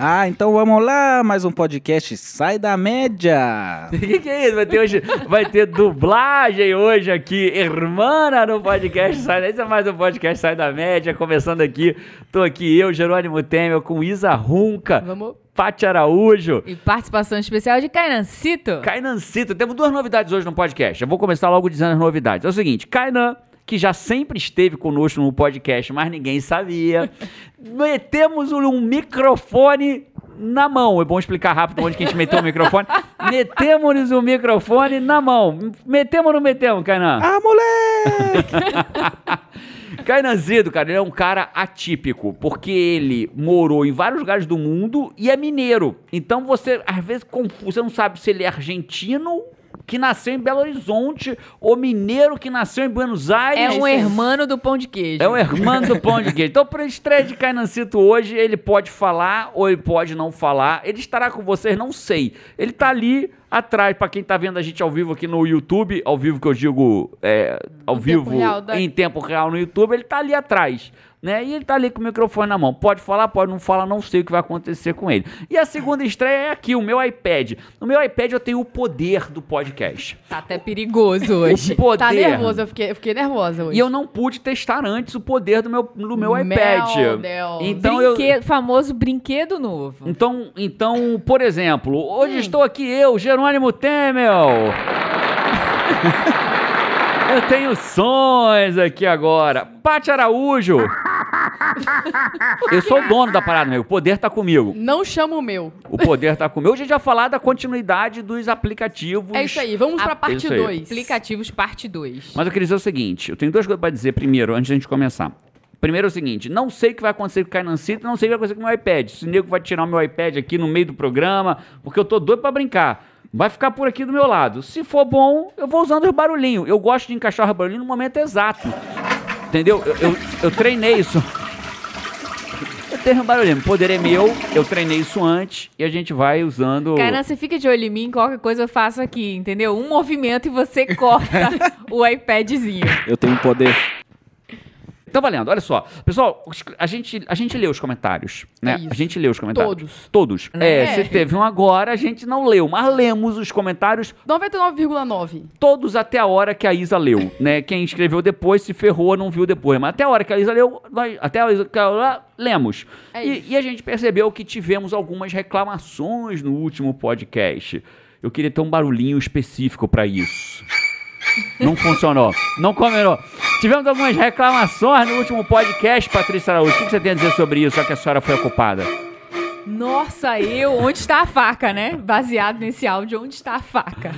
Ah, então vamos lá, mais um podcast Sai da Média. O que, que é isso? Vai ter, hoje, vai ter dublagem hoje aqui, Hermana, no podcast Sai da Média. Esse é mais um podcast Sai da Média, começando aqui. Tô aqui eu, Jerônimo Temer, com Isa Runca. Vamos. Pati Araújo. E participação especial de Cainancito. Cainancito. Temos duas novidades hoje no podcast. Eu vou começar logo dizendo as novidades. É o seguinte, Kainan que já sempre esteve conosco no podcast, mas ninguém sabia. Metemos um microfone na mão. É bom explicar rápido onde que a gente meteu o microfone. Metemos o microfone na mão. Metemos ou não metemos, Kainan? Ah, moleque! Kainanzido, cara, ele é um cara atípico, porque ele morou em vários lugares do mundo e é mineiro. Então você, às vezes, confuso, você não sabe se ele é argentino que nasceu em Belo Horizonte, o mineiro que nasceu em Buenos Aires. É um hermano do pão de queijo. É um hermano do pão de queijo. Então, para estreia de Cainancito hoje, ele pode falar ou ele pode não falar. Ele estará com vocês, não sei. Ele tá ali atrás, para quem tá vendo a gente ao vivo aqui no YouTube, ao vivo que eu digo é, ao Em vivo tempo real, em tempo real no YouTube, ele tá ali atrás. Né? E ele tá ali com o microfone na mão. Pode falar, pode não falar, não sei o que vai acontecer com ele. E a segunda estreia é aqui, o meu iPad. No meu iPad eu tenho o poder do podcast. Tá até perigoso hoje. O poder. Tá nervosa, eu fiquei, eu fiquei nervosa hoje. E eu não pude testar antes o poder do meu, do meu Meu iPad. Deus. Então eu. Brinquedo- Famoso brinquedo novo. Então, então, por exemplo, hoje Hum. estou aqui eu, Jerônimo Temel. eu tenho sons aqui agora. Pati Araújo. Eu sou o dono da parada, meu. O poder tá comigo. Não chama o meu. O poder tá comigo. Hoje a gente vai falar da continuidade dos aplicativos. É isso aí, vamos pra A- parte isso aí. 2. Aplicativos parte 2. Mas eu queria dizer o seguinte: eu tenho duas coisas pra dizer primeiro, antes da gente começar. Primeiro é o seguinte: não sei o que vai acontecer com o Cainancito, não sei o que vai acontecer com o meu iPad. Se o nego vai tirar o meu iPad aqui no meio do programa, porque eu tô doido pra brincar. Vai ficar por aqui do meu lado. Se for bom, eu vou usando os barulhinhos. Eu gosto de encaixar os barulhinhos no momento exato. Entendeu? Eu, eu, eu treinei isso. Eu tenho um barulhinho. O poder é meu, eu treinei isso antes e a gente vai usando. Kainan, você fica de olho em mim, qualquer coisa eu faço aqui, entendeu? Um movimento e você corta o iPadzinho. Eu tenho poder. Tá valendo, olha só. Pessoal, a gente, a gente lê os comentários, né? É a gente lê os comentários. Todos. Todos. Né? É, você teve um agora, a gente não leu, mas lemos os comentários 99,9. todos até a hora que a Isa leu, né? Quem escreveu depois se ferrou, não viu depois. Mas até a hora que a Isa leu, nós, até a Isa que ela lemos. É e, e a gente percebeu que tivemos algumas reclamações no último podcast. Eu queria ter um barulhinho específico pra isso. Não funcionou. Não combinou. Tivemos algumas reclamações no último podcast, Patrícia Araújo. O que você tem a dizer sobre isso, já que a senhora foi ocupada? Nossa, eu, onde está a faca, né? Baseado nesse áudio, onde está a faca?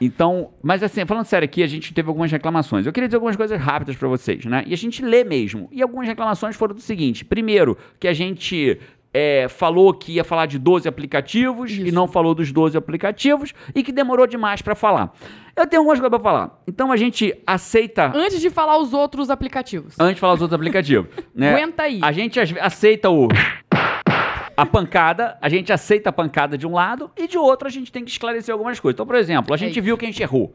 Então, mas assim, falando sério aqui, a gente teve algumas reclamações. Eu queria dizer algumas coisas rápidas pra vocês, né? E a gente lê mesmo. E algumas reclamações foram do seguinte: primeiro, que a gente é, falou que ia falar de 12 aplicativos e Isso. não falou dos 12 aplicativos e que demorou demais pra falar. Eu tenho algumas coisas pra falar. Então a gente aceita. Antes de falar os outros aplicativos. Antes de falar os outros aplicativos. né? Aguenta aí. A gente aceita o. A pancada, a gente aceita a pancada de um lado e de outro a gente tem que esclarecer algumas coisas. Então, por exemplo, a gente isso. viu que a gente errou.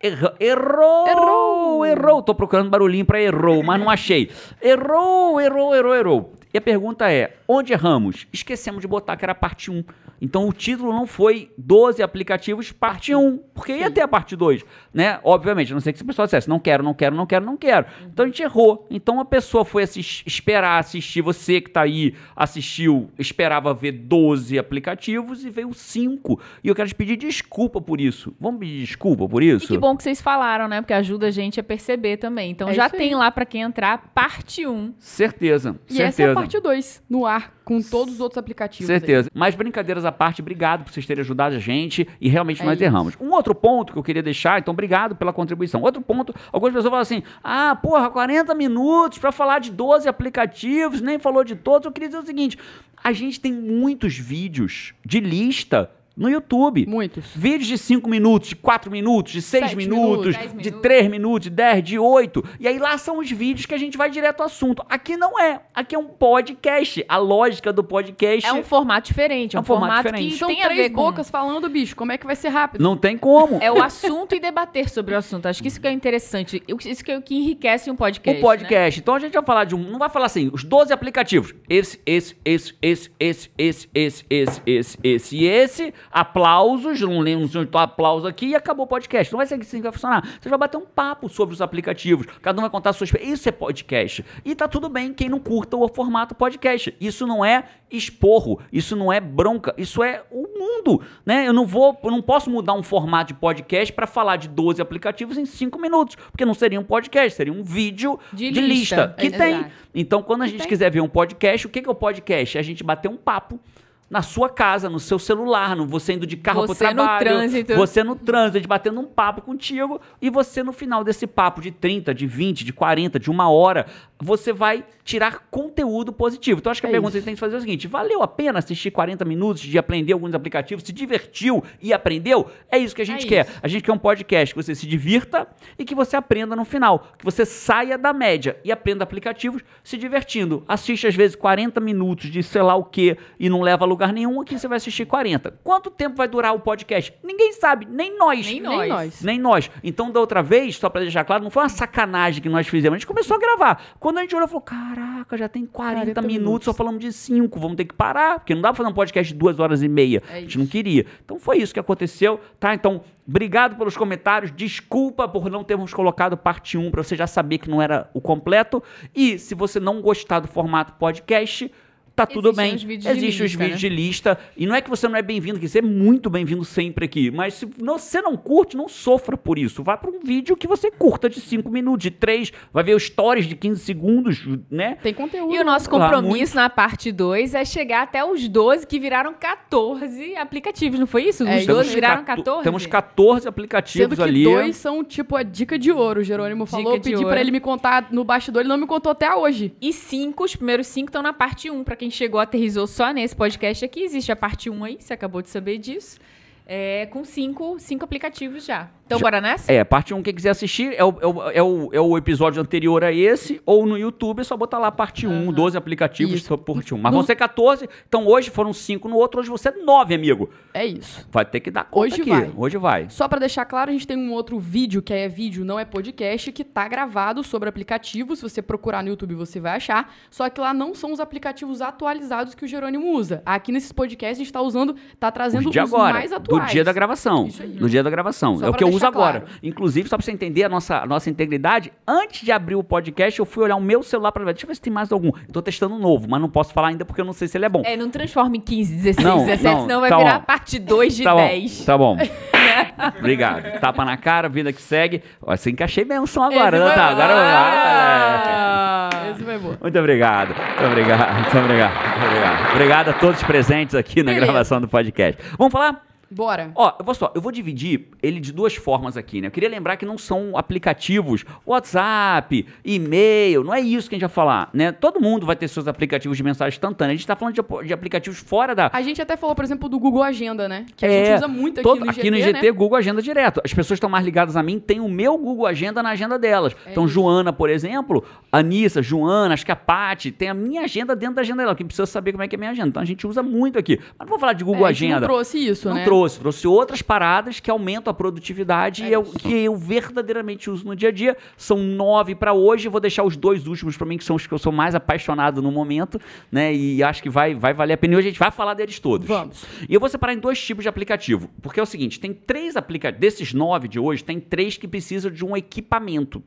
Erra- errou! Errou! Errou! Tô procurando barulhinho pra errou, mas não achei. Errou, errou, errou, errou. E a pergunta é: onde erramos? Esquecemos de botar que era parte 1. Então o título não foi 12 aplicativos, parte 1. Porque ia ter a parte 2, né? Obviamente, a não sei que se a pessoa dissesse não quero, não quero, não quero, não quero. Então a gente errou. Então a pessoa foi assis- esperar assistir, você que tá aí assistiu, esperava ver 12 aplicativos e veio 5. E eu quero te pedir desculpa por isso. Vamos pedir desculpa por isso? E que bom que vocês falaram, né? Porque ajuda a gente a perceber também. Então É já aí. tem lá pra quem entrar parte 1. Certeza, E certeza. essa é a parte 2, no ar, com todos os outros aplicativos. aí. Certeza. Mas brincadeiras à parte, obrigado por vocês terem ajudado a gente e realmente É nós isso. erramos. Um outro ponto que eu queria deixar, então obrigado pela contribuição. Outro ponto, algumas pessoas falam assim: ah, porra, 40 minutos pra falar de 12 aplicativos, nem falou de todos. Eu queria dizer o seguinte: a gente tem muitos vídeos de lista No YouTube. Muitos. Vídeos de 5 minutos, de 4 minutos, de 6 Sete minutos, minutos, de minutos. 3 minutos, de 10, de 8. E aí lá são os vídeos que a gente vai direto ao assunto. Aqui não é. Aqui é um podcast. A lógica do podcast É um formato diferente. É um, É um formato formato, diferente. que São tem a três ver com... bocas falando, bicho. Como é que vai ser rápido? não tem como. É o assunto e debater sobre o assunto. Acho que isso que é interessante. Isso que é o que enriquece um podcast. o podcast. Então a gente vai falar de um. Não vai falar assim, os 12 aplicativos. Esse, esse, esse, esse, esse, esse, esse, esse, esse, esse e esse. Aplausos. Não onde tá aplauso aqui e acabou o podcast. Não vai ser assim que vai funcionar. Você vai bater um papo sobre os aplicativos. Cada um vai contar a sua experiência. Isso é podcast. E tá tudo bem quem não curta o formato podcast. Isso não é esporro. Isso não é bronca. Isso é o mundo. Né? Eu não vou, eu não posso mudar um formato de podcast para falar de 12 aplicativos em 5 minutos. Porque não seria um podcast, seria um vídeo De de, lista. lista. Que Exato. tem. Então, quando a gente tem. quiser ver um podcast, o que que é o podcast? É a gente bater um papo na sua casa, no seu celular, no você indo de carro Você pro no trabalho. trânsito. Você no trânsito, batendo um papo contigo. E você, no final desse papo de 30, de 20, de 40, de uma hora, você vai tirar conteúdo positivo. Então, acho que a É pergunta isso. que você tem que fazer é o seguinte: valeu a pena assistir 40 minutos de aprender alguns aplicativos? Se divertiu e aprendeu? É isso que a gente É quer. isso. A gente quer um podcast que você se divirta e que você aprenda no final. Que você saia da média e aprenda aplicativos se divertindo. Assiste, às vezes, 40 minutos de sei lá o que e não leva a lugar nenhum. Aqui você vai assistir 40. Quanto tempo vai durar o podcast? Ninguém sabe, nem nós. Nem Nem nós. nós. Nem nós. Então, da outra vez, só pra deixar claro, não foi uma sacanagem que nós fizemos. A gente começou a gravar. Quando a gente olhou, falou: caraca, já tem 40, 40 minutos, minutos. só falamos de 5. Vamos ter que parar, porque não dá pra fazer um podcast de duas horas e meia. É a gente isso. não queria. Então, foi isso que aconteceu, tá? Então, obrigado pelos comentários. Desculpa por não termos colocado parte 1 pra você já saber que não era o completo. E se você não gostar do formato podcast. Tá tudo Existem bem. os vídeos de Existem os lista, vídeos né? de lista. E não é que você não é bem-vindo aqui, você é muito bem-vindo sempre aqui. Mas se você não curte, não sofra por isso. Vá para um vídeo que você curta de 5 minutos, de 3, vai ver os stories de 15 segundos, né? Tem conteúdo. E o nosso compromisso na parte 2 é chegar até os 12 que viraram 14 aplicativos, não foi isso? Os É isso 12 aí. viraram cato- 14? Temos 14 Sendo aplicativos que ali. dois são, tipo, a dica de ouro. O Jerônimo Dica falou, eu pedi pra ele me contar no bastidor, ele não me contou até hoje. E cinco, os primeiros cinco estão na parte 1. Pra quem chegou, aterrizou só nesse podcast aqui, existe a parte 1 aí, você acabou de saber disso. É, com cinco, cinco aplicativos já. Então, Já- bora nessa? É, parte 1, quem quiser assistir, é o, é, o, é, o, é o episódio anterior a esse, ou no YouTube, é só botar lá parte 1, 12 aplicativos Isso. por 1. Mas No- vão ser 14, então hoje foram 5 no outro, hoje você é 9, amigo. É isso. Vai ter que dar conta Hoje aqui. vai. Hoje vai. Só pra deixar claro, a gente tem um outro vídeo, que é vídeo, não é podcast, que tá gravado sobre aplicativos. Se você procurar no YouTube, você vai achar. Só que lá não são os aplicativos atualizados que o Jerônimo usa. Aqui nesses podcasts a gente tá usando, tá trazendo Os os, de agora, mais do atuais. dia da gravação. Isso aí. Do dia da gravação. Só é o que eu uso deixar agora. claro. Inclusive, só pra você entender a nossa, a nossa integridade, antes de abrir o podcast, eu fui olhar o meu celular pra ver. Deixa eu ver se tem mais algum. Eu tô testando um novo, mas não posso falar ainda porque eu não sei se ele é bom. É, não transforma em 15, 16, Não, 17, não, senão vai tá virar bom. parte 2 de tá 10. bom, tá bom. Obrigado. Tapa na cara, vida que segue. Assim encaixei benção agora, Esse né? foi Tá, agora Ah! Esse vai bom. Muito obrigado, muito obrigado, muito obrigado, muito obrigado. Obrigado a todos presentes aqui na Beleza. gravação do podcast. Vamos falar? Bora. Ó, eu vou só, eu vou dividir ele de duas formas aqui, né? Eu queria lembrar que não são aplicativos WhatsApp, e-mail, não é isso que a gente vai falar, né? Todo mundo vai ter seus aplicativos de mensagem instantânea. A gente tá falando de, de aplicativos fora da. A gente até falou, por exemplo, do Google Agenda, né? Que a É, gente usa muito aqui todo- no aqui IGT, no IGT, né? Google Agenda direto. As pessoas estão mais ligadas a mim, tem o meu Google Agenda na agenda delas. É então, isso. Joana, por exemplo, Anissa, Joana, acho que a Paty, tem a minha agenda dentro da agenda dela, que precisa saber como é que é a minha agenda. Então, a gente usa muito aqui. Mas não vou falar de É, Google gente Agenda. não trouxe isso, Não né? trouxe, trouxe outras paradas que aumentam a produtividade É e o isso. que eu verdadeiramente uso no dia a dia. São nove para hoje, vou deixar os dois últimos para mim, que são os que eu sou mais apaixonado no momento, né? E acho que vai, vai valer a pena. E hoje a gente vai falar deles todos. Vamos. E eu vou separar em dois tipos de aplicativo. Porque é o seguinte: tem três aplicativos. Desses nove de hoje, tem três que precisam de um equipamento.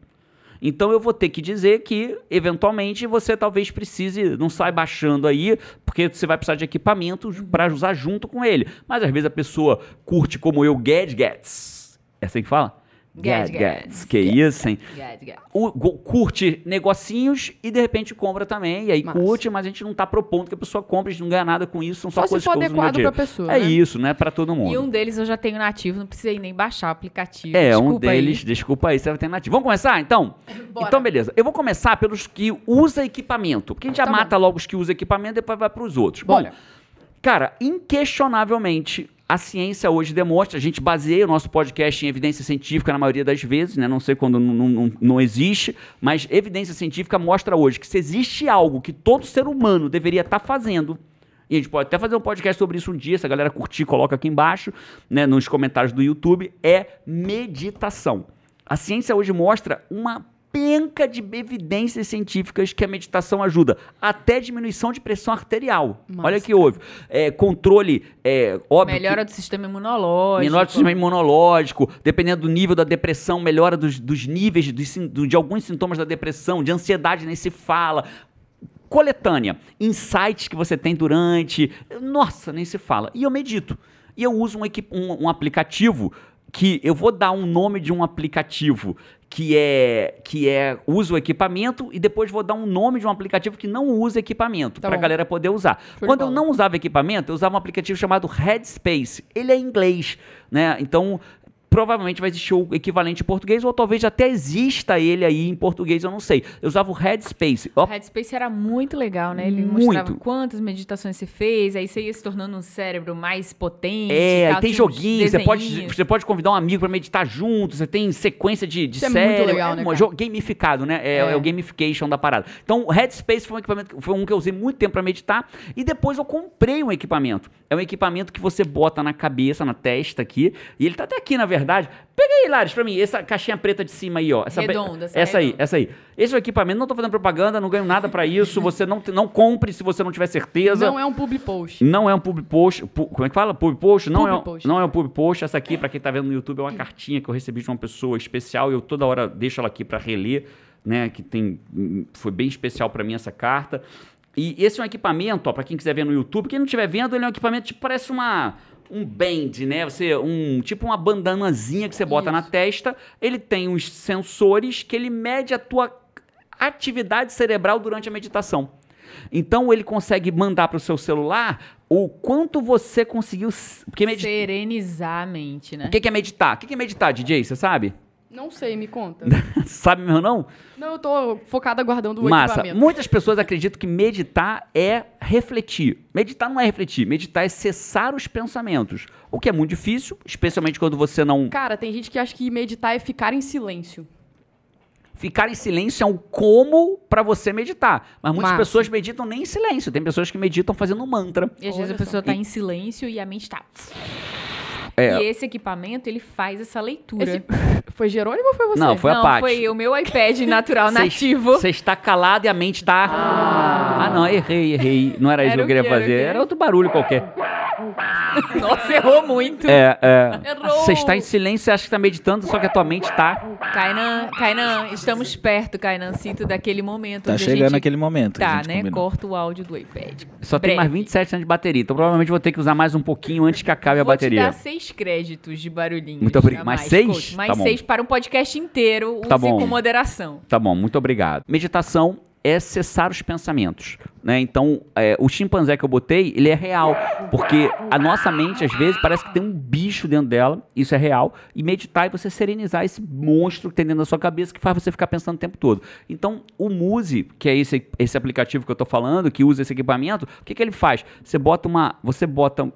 Então eu vou ter que dizer que, eventualmente, você talvez precise, não sai baixando aí, porque você vai precisar de equipamentos para usar junto com ele. Mas às vezes a pessoa curte como eu gadgets. É assim que fala? Gadgets. Que isso, hein? Gad, gad. O- curte negocinhos e de repente compra também. E aí Massa. curte, mas a gente não tá propondo que a pessoa compre, a gente não ganha nada com isso, são só, Só se coisas for que adequado dia. pra pessoa, É né? isso, não é pra todo mundo. E um deles eu já tenho nativo, não precisei nem baixar o aplicativo. É, um Desculpa aí. deles, desculpa aí, você vai ter nativo. Vamos começar, então? Bora. Então, beleza. Eu vou começar pelos que usa equipamento. Porque a gente já Tá mata logo os que usa equipamento e depois vai pros outros. Bora. Bom, cara, inquestionavelmente, a ciência hoje demonstra, a gente baseia o nosso podcast em evidência científica na maioria das vezes, né? Não sei quando não, não, não existe, mas evidência científica mostra hoje que se existe algo que todo ser humano deveria estar fazendo, e a gente pode até fazer um podcast sobre isso um dia, se a galera curtir, coloca aqui embaixo, né, nos comentários do YouTube, é meditação. A ciência hoje mostra uma penca de evidências científicas que a meditação ajuda. Até diminuição de pressão arterial. Massa, Olha que houve. É, controle, é, óbvio. Melhora do sistema imunológico. Melhora do sistema imunológico, dependendo do nível da depressão, melhora dos, dos níveis dos sin- do- de alguns sintomas da depressão, de ansiedade nem se fala. Coletânea, insights que você tem durante. Nossa, nem se fala. E eu medito. E eu uso um, um- um aplicativo que eu vou dar um nome de um aplicativo que é que é usa o equipamento e depois vou dar um nome de um aplicativo que não usa equipamento Tá para a galera poder usar. Quando eu não usava equipamento, eu usava um aplicativo chamado Headspace. Ele é em inglês, né? Então, provavelmente vai existir o equivalente em português ou talvez até exista ele aí em português, eu não sei. Eu usava o Headspace. O Headspace era muito legal, né? Ele Muito. mostrava quantas meditações você fez, aí você ia se tornando um cérebro mais potente. É, aí tal, tem uns joguinhos, você pode, você pode convidar um amigo pra meditar junto, você tem sequência de, de Isso é muito legal, é né, cara? gamificado, né? É, É. é o gamification da parada. Então, o Headspace foi um equipamento, foi um que eu usei muito tempo pra meditar e depois eu comprei um equipamento. É um equipamento que você bota na cabeça, na testa aqui, e ele tá até aqui, na verdade. Pega aí, Lares, pra mim, essa caixinha preta de cima aí, ó. Essa, Redonda, essa essa aí, redonda. essa aí. Esse é o equipamento, não tô fazendo propaganda, não ganho nada pra isso, você não, não compre se você não tiver certeza. Não é um public post. Não é um pub post. pu- como é que fala? Pub post? Não, Pub é, um- post. não é um pub post. Essa aqui, pra quem tá vendo no YouTube, é uma cartinha que eu recebi de uma pessoa especial e eu toda hora deixo ela aqui pra reler, né? Que tem. Foi bem especial pra mim essa carta. E esse é um equipamento, ó, pra quem quiser ver no YouTube. Quem não estiver vendo, ele é um equipamento tipo, parece uma. Um band, né? Você, um, tipo uma bandanazinha que você bota na Isso. testa. Ele tem uns sensores que ele mede a tua atividade cerebral durante a meditação. Então ele consegue mandar para o seu celular o quanto você conseguiu. Porque medi- Serenizar a mente, né? O que é meditar? O que que é meditar, DJ? Você sabe? Não sei, me conta. sabe mesmo não? Não, eu tô focada guardando o Massa. equipamento. Muitas pessoas acreditam que meditar é refletir. Meditar não é refletir. Meditar é cessar os pensamentos. O que é muito difícil, especialmente quando você não. Cara, tem gente que acha que meditar é ficar em silêncio. Ficar em silêncio é um como para você meditar. Mas muitas Massa. pessoas meditam nem em silêncio. Tem pessoas que meditam fazendo um mantra. E às vezes Olha a pessoa só. tá em silêncio e a mente tá. É. E esse equipamento, ele faz essa leitura. Esse- Foi Jerônimo ou foi você? Não, foi a não, Paty. foi o meu iPad natural Cê- nativo. Você está calado e a mente está. Ah, não, errei, errei. Não era isso Era que eu queria? Era fazer. quê? Era outro barulho qualquer. Nossa, errou muito. É, é. Errou. Você está em silêncio e acha que está meditando, só que a tua mente está. Kainan, Kainan, estamos perto, Kainancito, daquele momento. Tá a chegando gente... aquele momento. a Tá, né? combinou. Corta o áudio do iPad. Só tem mais Breve. 27 anos de bateria. Então provavelmente vou ter que usar mais um pouquinho antes que acabe a Vou bateria. te dar seis créditos de barulhinhos. Muito obrigado. a Mais seis? coach. Mais Tá bom. seis para um podcast inteiro. Tá Use bom. com moderação. Tá bom, muito obrigado. Meditação é cessar os pensamentos, né? Então, é, o chimpanzé que eu botei, ele é real, porque a nossa mente às vezes parece que tem um bicho dentro dela, isso é real, e meditar é você serenizar esse monstro que tem dentro da sua cabeça que faz você ficar pensando o tempo todo. Então, o Muse, que é esse, esse aplicativo que eu tô falando, que usa esse equipamento, o que que ele faz? Você bota uma, você bota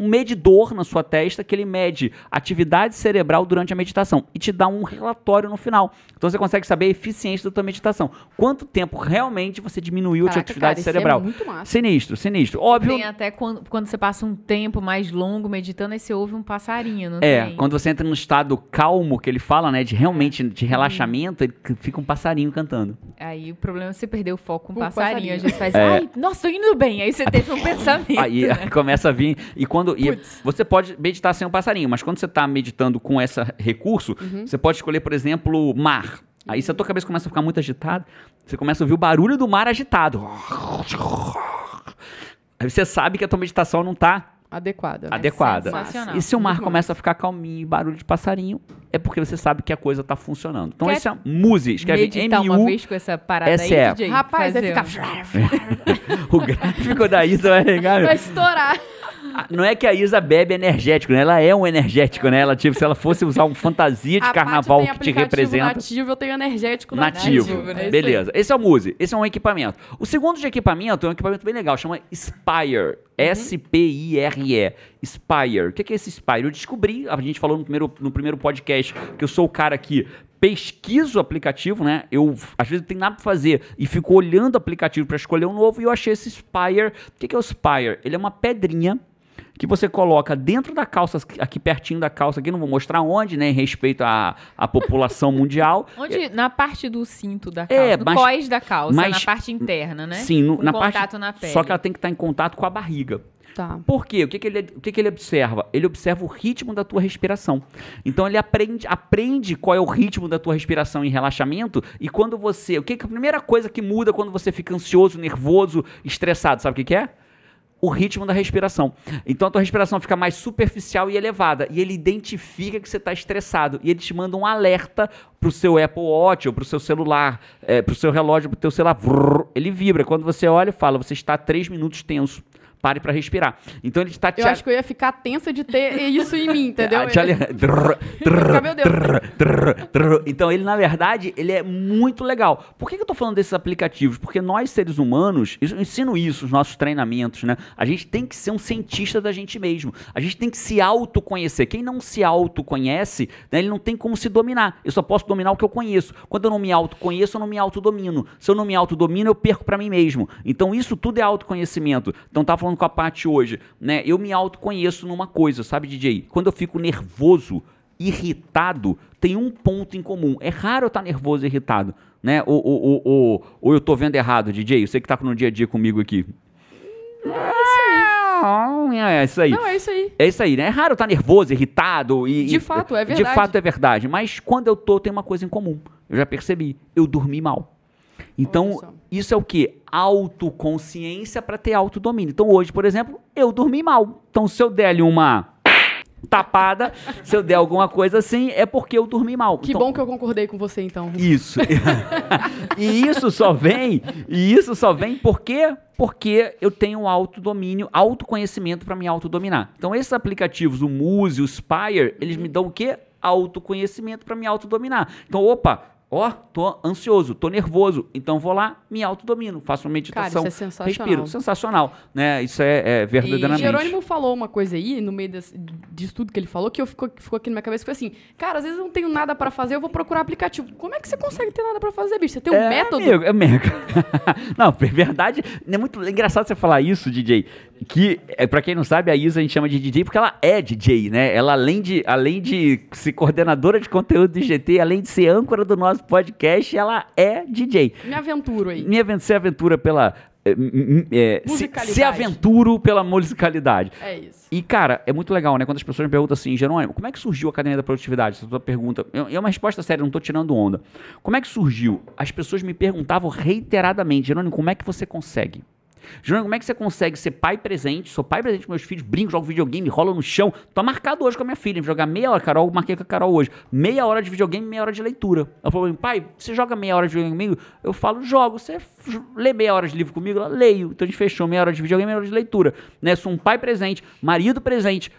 um medidor na sua testa que ele mede atividade cerebral durante a meditação e te dá um relatório no final. Então você consegue saber a eficiência da tua meditação. Quanto tempo realmente você diminuiu a tua Caraca, atividade cara, isso cerebral. É muito massa. Sinistro, sinistro. Óbvio. Tem até quando, quando você passa um tempo mais longo meditando, aí você ouve um passarinho, não É, tem? quando você entra no estado calmo que ele fala, né, de realmente de relaxamento, ele fica um passarinho cantando. Aí o problema é você perder o foco com o o passarinho. passarinho. Às vezes faz, É. ai, nossa, tô indo bem. Aí você teve um pensamento. Aí né? começa a vir. E quando. E Putz. você pode meditar sem o passarinho, mas quando você está meditando com esse recurso, Uhum. você pode escolher, por exemplo, mar. Aí se a tua cabeça começa a ficar muito agitada, você começa a ouvir o barulho do mar agitado. Aí você sabe que a tua meditação não está Adequada. adequada. sensacional. E se o mar Muito começa a ficar calminho e barulho de passarinho, é porque você sabe que a coisa está funcionando. Então Quer esse é Muse, escreve Meditar uma M-U. vez com essa parada aí, DJ. Rapaz, vai ficar. um- O gráfico da Isa vai regar. Vai estourar. Ah, Não é que a Isa bebe energético, né? Ela é um energético, né? Ela, tipo, se ela fosse usar um fantasia de A carnaval que te representa. nativo, eu tenho energético Nativo. nativo. né? Beleza. Esse é o Muse. Esse é um equipamento. O segundo de equipamento é um equipamento bem legal, chama Spire. S-P-I-R-E. Spire. O que é esse Spire? Eu descobri, a gente falou no primeiro, no primeiro podcast, que eu sou o cara que pesquiso o aplicativo, né? Eu, às vezes, não tenho nada pra fazer e fico olhando o aplicativo para escolher um novo e eu achei esse Spire. O que é o Spire? Ele é uma pedrinha que você coloca dentro da calça, aqui pertinho da calça, aqui não vou mostrar onde, né, em respeito à, à população mundial. Onde? Na parte do cinto da É, calça. no mas- cós da calça, mas- na parte interna, né? Sim, no- na contato parte. na pele. Só que ela tem que estar em contato com a barriga. Tá. Por quê? O que, que, ele, o que, que ele observa? Ele observa o ritmo da tua respiração. Então ele aprende, aprende qual é o ritmo da tua respiração em relaxamento e quando você. O que, que a primeira coisa que muda quando você fica ansioso, nervoso, estressado, sabe o que, que é? O ritmo da respiração. Então a tua respiração fica mais superficial e elevada. E ele identifica que você está estressado. E ele te manda um alerta pro seu Apple Watch ou pro seu celular, é, pro seu relógio, pro teu celular. Ele vibra. Quando você olha fala, você está três minutos tenso. Pare para respirar. Então ele está te Eu acho que eu ia ficar tensa de ter isso em mim, entendeu? Te ale-. Então ele, na verdade, ele é muito legal. Por que, que eu tô falando desses aplicativos? Porque nós, seres humanos, eu ensino isso nos nossos treinamentos, né? A gente tem que ser um cientista da gente mesmo. A gente tem que se autoconhecer. Quem não se autoconhece, né, ele não tem como se dominar. Eu só posso dominar o que eu conheço. Quando eu não me autoconheço, eu não me autodomino. Se eu não me autodomino, eu perco para mim mesmo. Então isso tudo é autoconhecimento. Então tá falando com a Paty hoje, né? Eu me autoconheço numa coisa, sabe, DJ? Quando eu fico nervoso, irritado, tem um ponto em comum. É raro eu estar nervoso e irritado, né? Ou, ou, ou, ou, ou eu tô vendo errado, DJ? Você que tá no dia a dia comigo aqui. É isso aí. Não, é isso aí. É isso aí, né? É raro eu estar nervoso, irritado e. De e- fato, é De verdade. fato é verdade. Mas quando eu tô, tem uma coisa em comum. Eu já percebi. Eu dormi mal. Então, isso é o quê? Autoconsciência para ter autodomínio. Então, hoje, por exemplo, eu dormi mal. Então, se eu der ali uma tapada, se eu der alguma coisa assim, é porque eu dormi mal. Que Então, bom que eu concordei com você, então. isso. e isso só vem, e isso só vem por quê? Porque eu tenho autodomínio, autoconhecimento para me autodominar. Então esses aplicativos, o Muse, o Spire, eles me dão o quê? Autoconhecimento para me autodominar. Então, opa, ó, tô ansioso, tô nervoso, então vou lá, me autodomino, faço uma meditação, Cara, isso é sensacional. respiro, sensacional, né? Isso é, é verdadeiramente. Jerônimo falou uma coisa aí, no meio desse, disso tudo que ele falou, que eu ficou, ficou aqui na minha cabeça, foi assim, cara, às vezes eu não tenho nada pra fazer, eu vou procurar aplicativo. Como é que você consegue ter nada pra fazer, bicho? Você tem um é, método? Amigo, é mega. não, é verdade. É muito engraçado você falar isso, DJ. Que, é, pra quem não sabe, a Isa a gente chama de DJ porque ela é DJ, né? Ela, além de, além de ser coordenadora de conteúdo do GT, além de ser âncora do nosso podcast, ela é DJ. Me aventuro aí. Minha aven- se aventura pela. é, é, se, se aventuro pela musicalidade. É isso. E, cara, é muito legal, né? Quando as pessoas me perguntam assim, Jerônimo, como é que surgiu a Academia da Produtividade? Essa tua pergunta. É é uma resposta séria, não tô tirando onda. Como é que surgiu? As pessoas me perguntavam reiteradamente, Jerônimo, como é que você consegue? Jerônimo, como é que você consegue ser pai presente? Sou pai presente com meus filhos, brinco, jogo videogame, rolo no chão. Tô marcado hoje com a minha filha, jogar meia hora, Carol, marquei com a Carol hoje. Meia hora de videogame, meia hora de leitura. Ela falou, pai, você joga meia hora de videogame comigo? Eu falo, jogo. Você lê meia hora de livro comigo? Ela, leio. Então a gente fechou meia hora de videogame, meia hora de leitura. Né? Sou um pai presente, marido presente.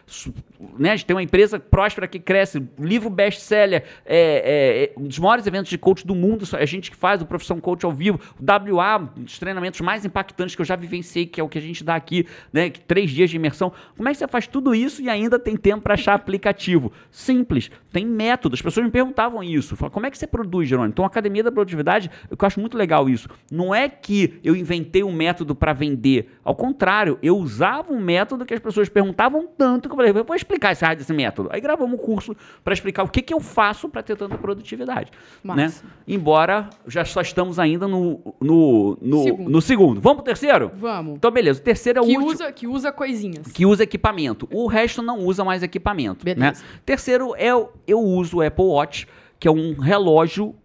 Né? A gente tem uma empresa próspera que cresce, livro best-seller, é, é, é, um dos maiores eventos de coach do mundo, a gente que faz o Profissão Coach ao vivo, o WA, um dos treinamentos mais impactantes que eu já vivenciei, que é o que a gente dá aqui, né? Três dias de imersão. Como é que você faz tudo isso e ainda tem tempo para achar aplicativo? Simples, tem método. As pessoas me perguntavam isso. Falavam, como é que você produz, Jerônimo? Então, a Academia da Produtividade, eu acho muito legal isso. Não é que eu inventei um método para vender. Ao contrário, eu usava um método que as pessoas perguntavam tanto que eu falei, eu vou explicar esse desse método. Aí gravamos um curso para explicar o que, que eu faço para ter tanta produtividade. Né? Embora já só estamos ainda no, no, no, Segundo. no segundo. Vamos pro terceiro? Vamos. Então, beleza. O terceiro é o Que último usa, que usa coisinhas. que usa equipamento. O resto não usa mais equipamento. Beleza. Né? Terceiro, eu, eu uso o Apple Watch, que é um relógio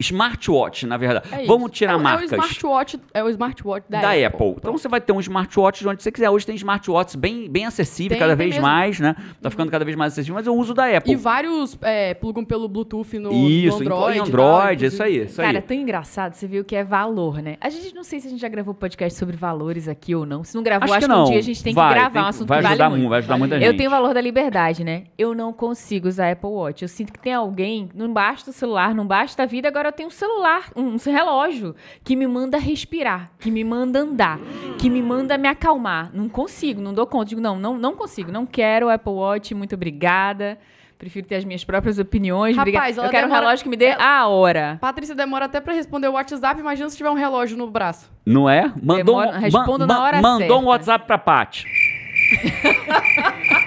Smartwatch, na verdade. É isso. Vamos tirar é, marcas. É o smartwatch, é o smartwatch da, da Apple. Apple. Então você vai ter um smartwatch onde você quiser. Hoje tem smartwatches bem, bem acessíveis, cada vez mesmo. mais, né? Tá ficando cada vez mais acessível, mas eu uso da Apple. E vários é, plugam pelo Bluetooth no, isso, no Android. em e tal, Android, isso aí, isso Cara, aí. tão engraçado, você viu que é valor, né? A gente não sei se a gente já gravou podcast sobre valores aqui ou não. Se não gravou, Acho acho, que que, não. um dia a gente tem Vai, que gravar tem um que- assunto vai que vale ajudar muito. mu- vai ajudar muita Eu gente. tenho o valor da liberdade, né? Eu não consigo usar Apple Watch. Eu sinto que tem alguém, não basta o celular, não basta a vida, agora eu tenho um celular, um relógio que me manda respirar, que me manda andar, que me manda me acalmar. Não consigo, não dou conta. Digo, não, não, não consigo, não quero o Apple Watch, muito obrigada. Prefiro ter as minhas próprias opiniões. Rapaz, Eu quero um demora- relógio que me dê ela- a hora. Patrícia demora até pra responder o WhatsApp, imagina se tiver um relógio no braço. Não é? Mandou, Demora- um- respondo ma- na hora mandou um. WhatsApp pra Paty.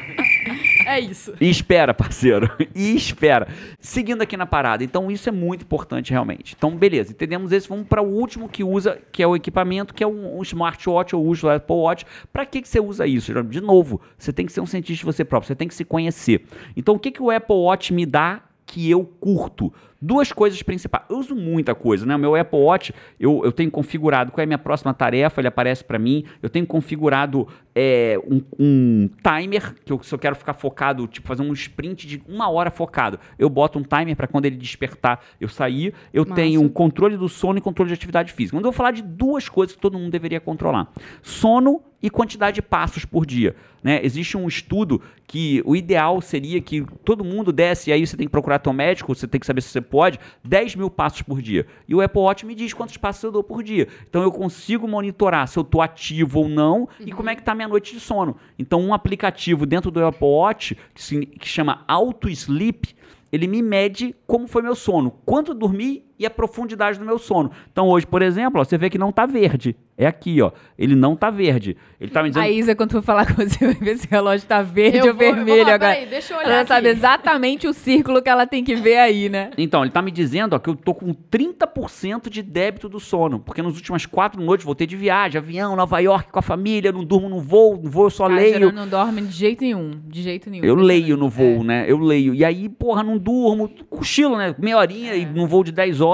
É isso. E espera, parceiro. E espera. Seguindo aqui na parada. Então, isso é muito importante, realmente. Então, beleza. Entendemos esse. Vamos para o último que usa, que é o equipamento, que é um, um smartwatch ou uso Apple Watch. Para que, que você usa isso? De novo, você tem que ser um cientista de você próprio. Você tem que se conhecer. Então, o que, que o Apple Watch me dá que eu curto? Duas coisas principais. Eu uso muita coisa, né? O meu Apple Watch, eu, eu tenho configurado qual é a minha próxima tarefa, ele aparece para mim. Eu tenho configurado é, um, um timer, que eu, se eu quero ficar focado, tipo, fazer um sprint de uma hora focado, eu boto um timer para quando ele despertar eu sair. Eu Massa. tenho um controle do sono e controle de atividade física. Quando eu vou falar de duas coisas que todo mundo deveria controlar: sono e quantidade de passos por dia. Né? Existe um estudo que o ideal seria que todo mundo desse, e aí você tem que procurar teu médico, você tem que saber se você pode, 10 mil passos por dia. E o Apple Watch me diz quantos passos eu dou por dia. Então eu consigo monitorar se eu estou ativo ou não e como é que está minha noite de sono. Então um aplicativo dentro do Apple Watch que, se, que chama Auto Sleep, ele me mede como foi meu sono, quanto eu dormi e a profundidade do meu sono. Então hoje, por exemplo, ó, você vê que não está verde. É aqui, ó. Ele não está verde. Ele tá me dizendo A Isa, quando for falar com você, vai ver se o relógio tá verde Eu ou vou- eu vou vermelho lá, agora. peraí, deixa eu olhar ela aqui. sabe exatamente o círculo que ela tem que ver aí, né? Então, ele tá me dizendo ó, que eu tô com 30% de débito do sono. Porque nas últimas quatro noites voltei de viagem, avião, Nova York com a família, não durmo no voo, no voo eu só Cara, leio. Geraldo não dorme de jeito nenhum. De jeito nenhum. Eu leio no voo, né? Eu leio. E aí, porra, não durmo, cochilo, né? Meia horinha e num voo de 10 horas.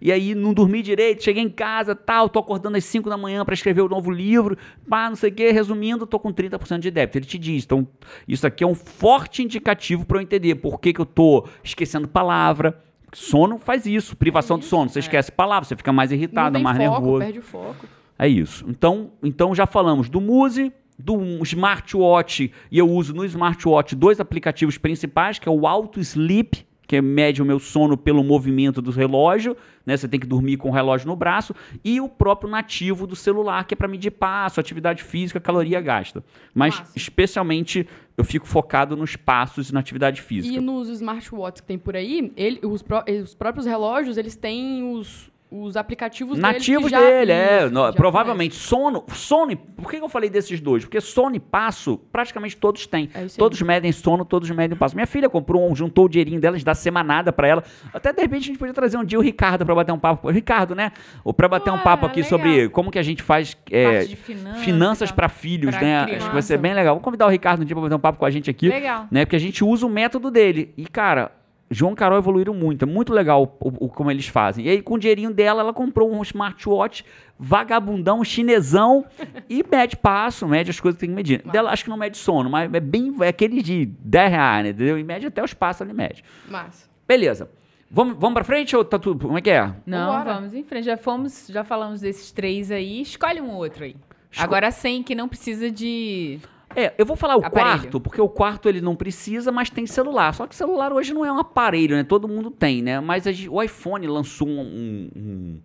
E aí não dormi direito, cheguei em casa, tal, tô acordando às 5 da manhã pra escrever o novo livro. Pá, não sei o quê. Resumindo, tô com 30% de débito. Ele te diz. Então, isso aqui é um forte indicativo pra eu entender por que, que eu tô esquecendo palavra. Sono faz isso, privação de sono. Você esquece palavra, você fica mais irritado, mais foco, nervoso. perde o foco. É isso. Então, então já falamos do Muse, do smartwatch, e eu uso no smartwatch dois aplicativos principais, que é o Auto Sleep, que mede o meu sono pelo movimento do relógio, né? Você tem que dormir com o relógio no braço, e o próprio nativo do celular, que é para medir passo, atividade física, caloria gasta. Mas Massa. especialmente eu fico focado nos passos e na atividade física. E nos smartwatches que tem por aí, ele, os, pró- os próprios relógios, eles têm os, os aplicativos Nativos já- dele, é. isso, no- já provavelmente sono, sono. Por que eu falei desses dois? Porque sono e passo, praticamente todos têm. É todos medem sono, todos medem passo. Minha filha comprou um, juntou o dinheirinho dela, a gente dá semanada pra ela. Até de repente a gente podia trazer um dia o Ricardo pra bater um papo. O Ricardo, né? Ou pra bater um Ué, papo aqui legal. sobre como que a gente faz é, finanças, finanças pra filhos, Pra né? Acho criança. que vai ser bem legal. Vamos convidar o Ricardo um dia pra bater um papo com a gente aqui Legal. né? Porque a gente usa o método dele. E, cara, João e Carol evoluíram muito. É muito legal o, o- como eles fazem. E aí, com o dinheirinho dela, ela comprou um smartwatch vagabundão, chinesão, e mede passo, mede as coisas que tem que medir. Dela, acho que não mede sono, mas é bem é aquele de 10 reais, né? Entendeu? E mede até os passos, ele mede. Mas, Beleza. Vamos, vamos pra frente ou tá tudo. Como é que é? Não, Vambora. vamos em frente. Já fomos, já falamos desses três aí. Escolhe um outro aí. Esco- Agora sem que não precisa de. É, eu vou falar o Aparelho. quarto, porque o quarto ele não precisa, mas tem celular. Só que celular hoje não é um aparelho, né? Todo mundo tem, né? Mas gente- o iPhone lançou um, um- um-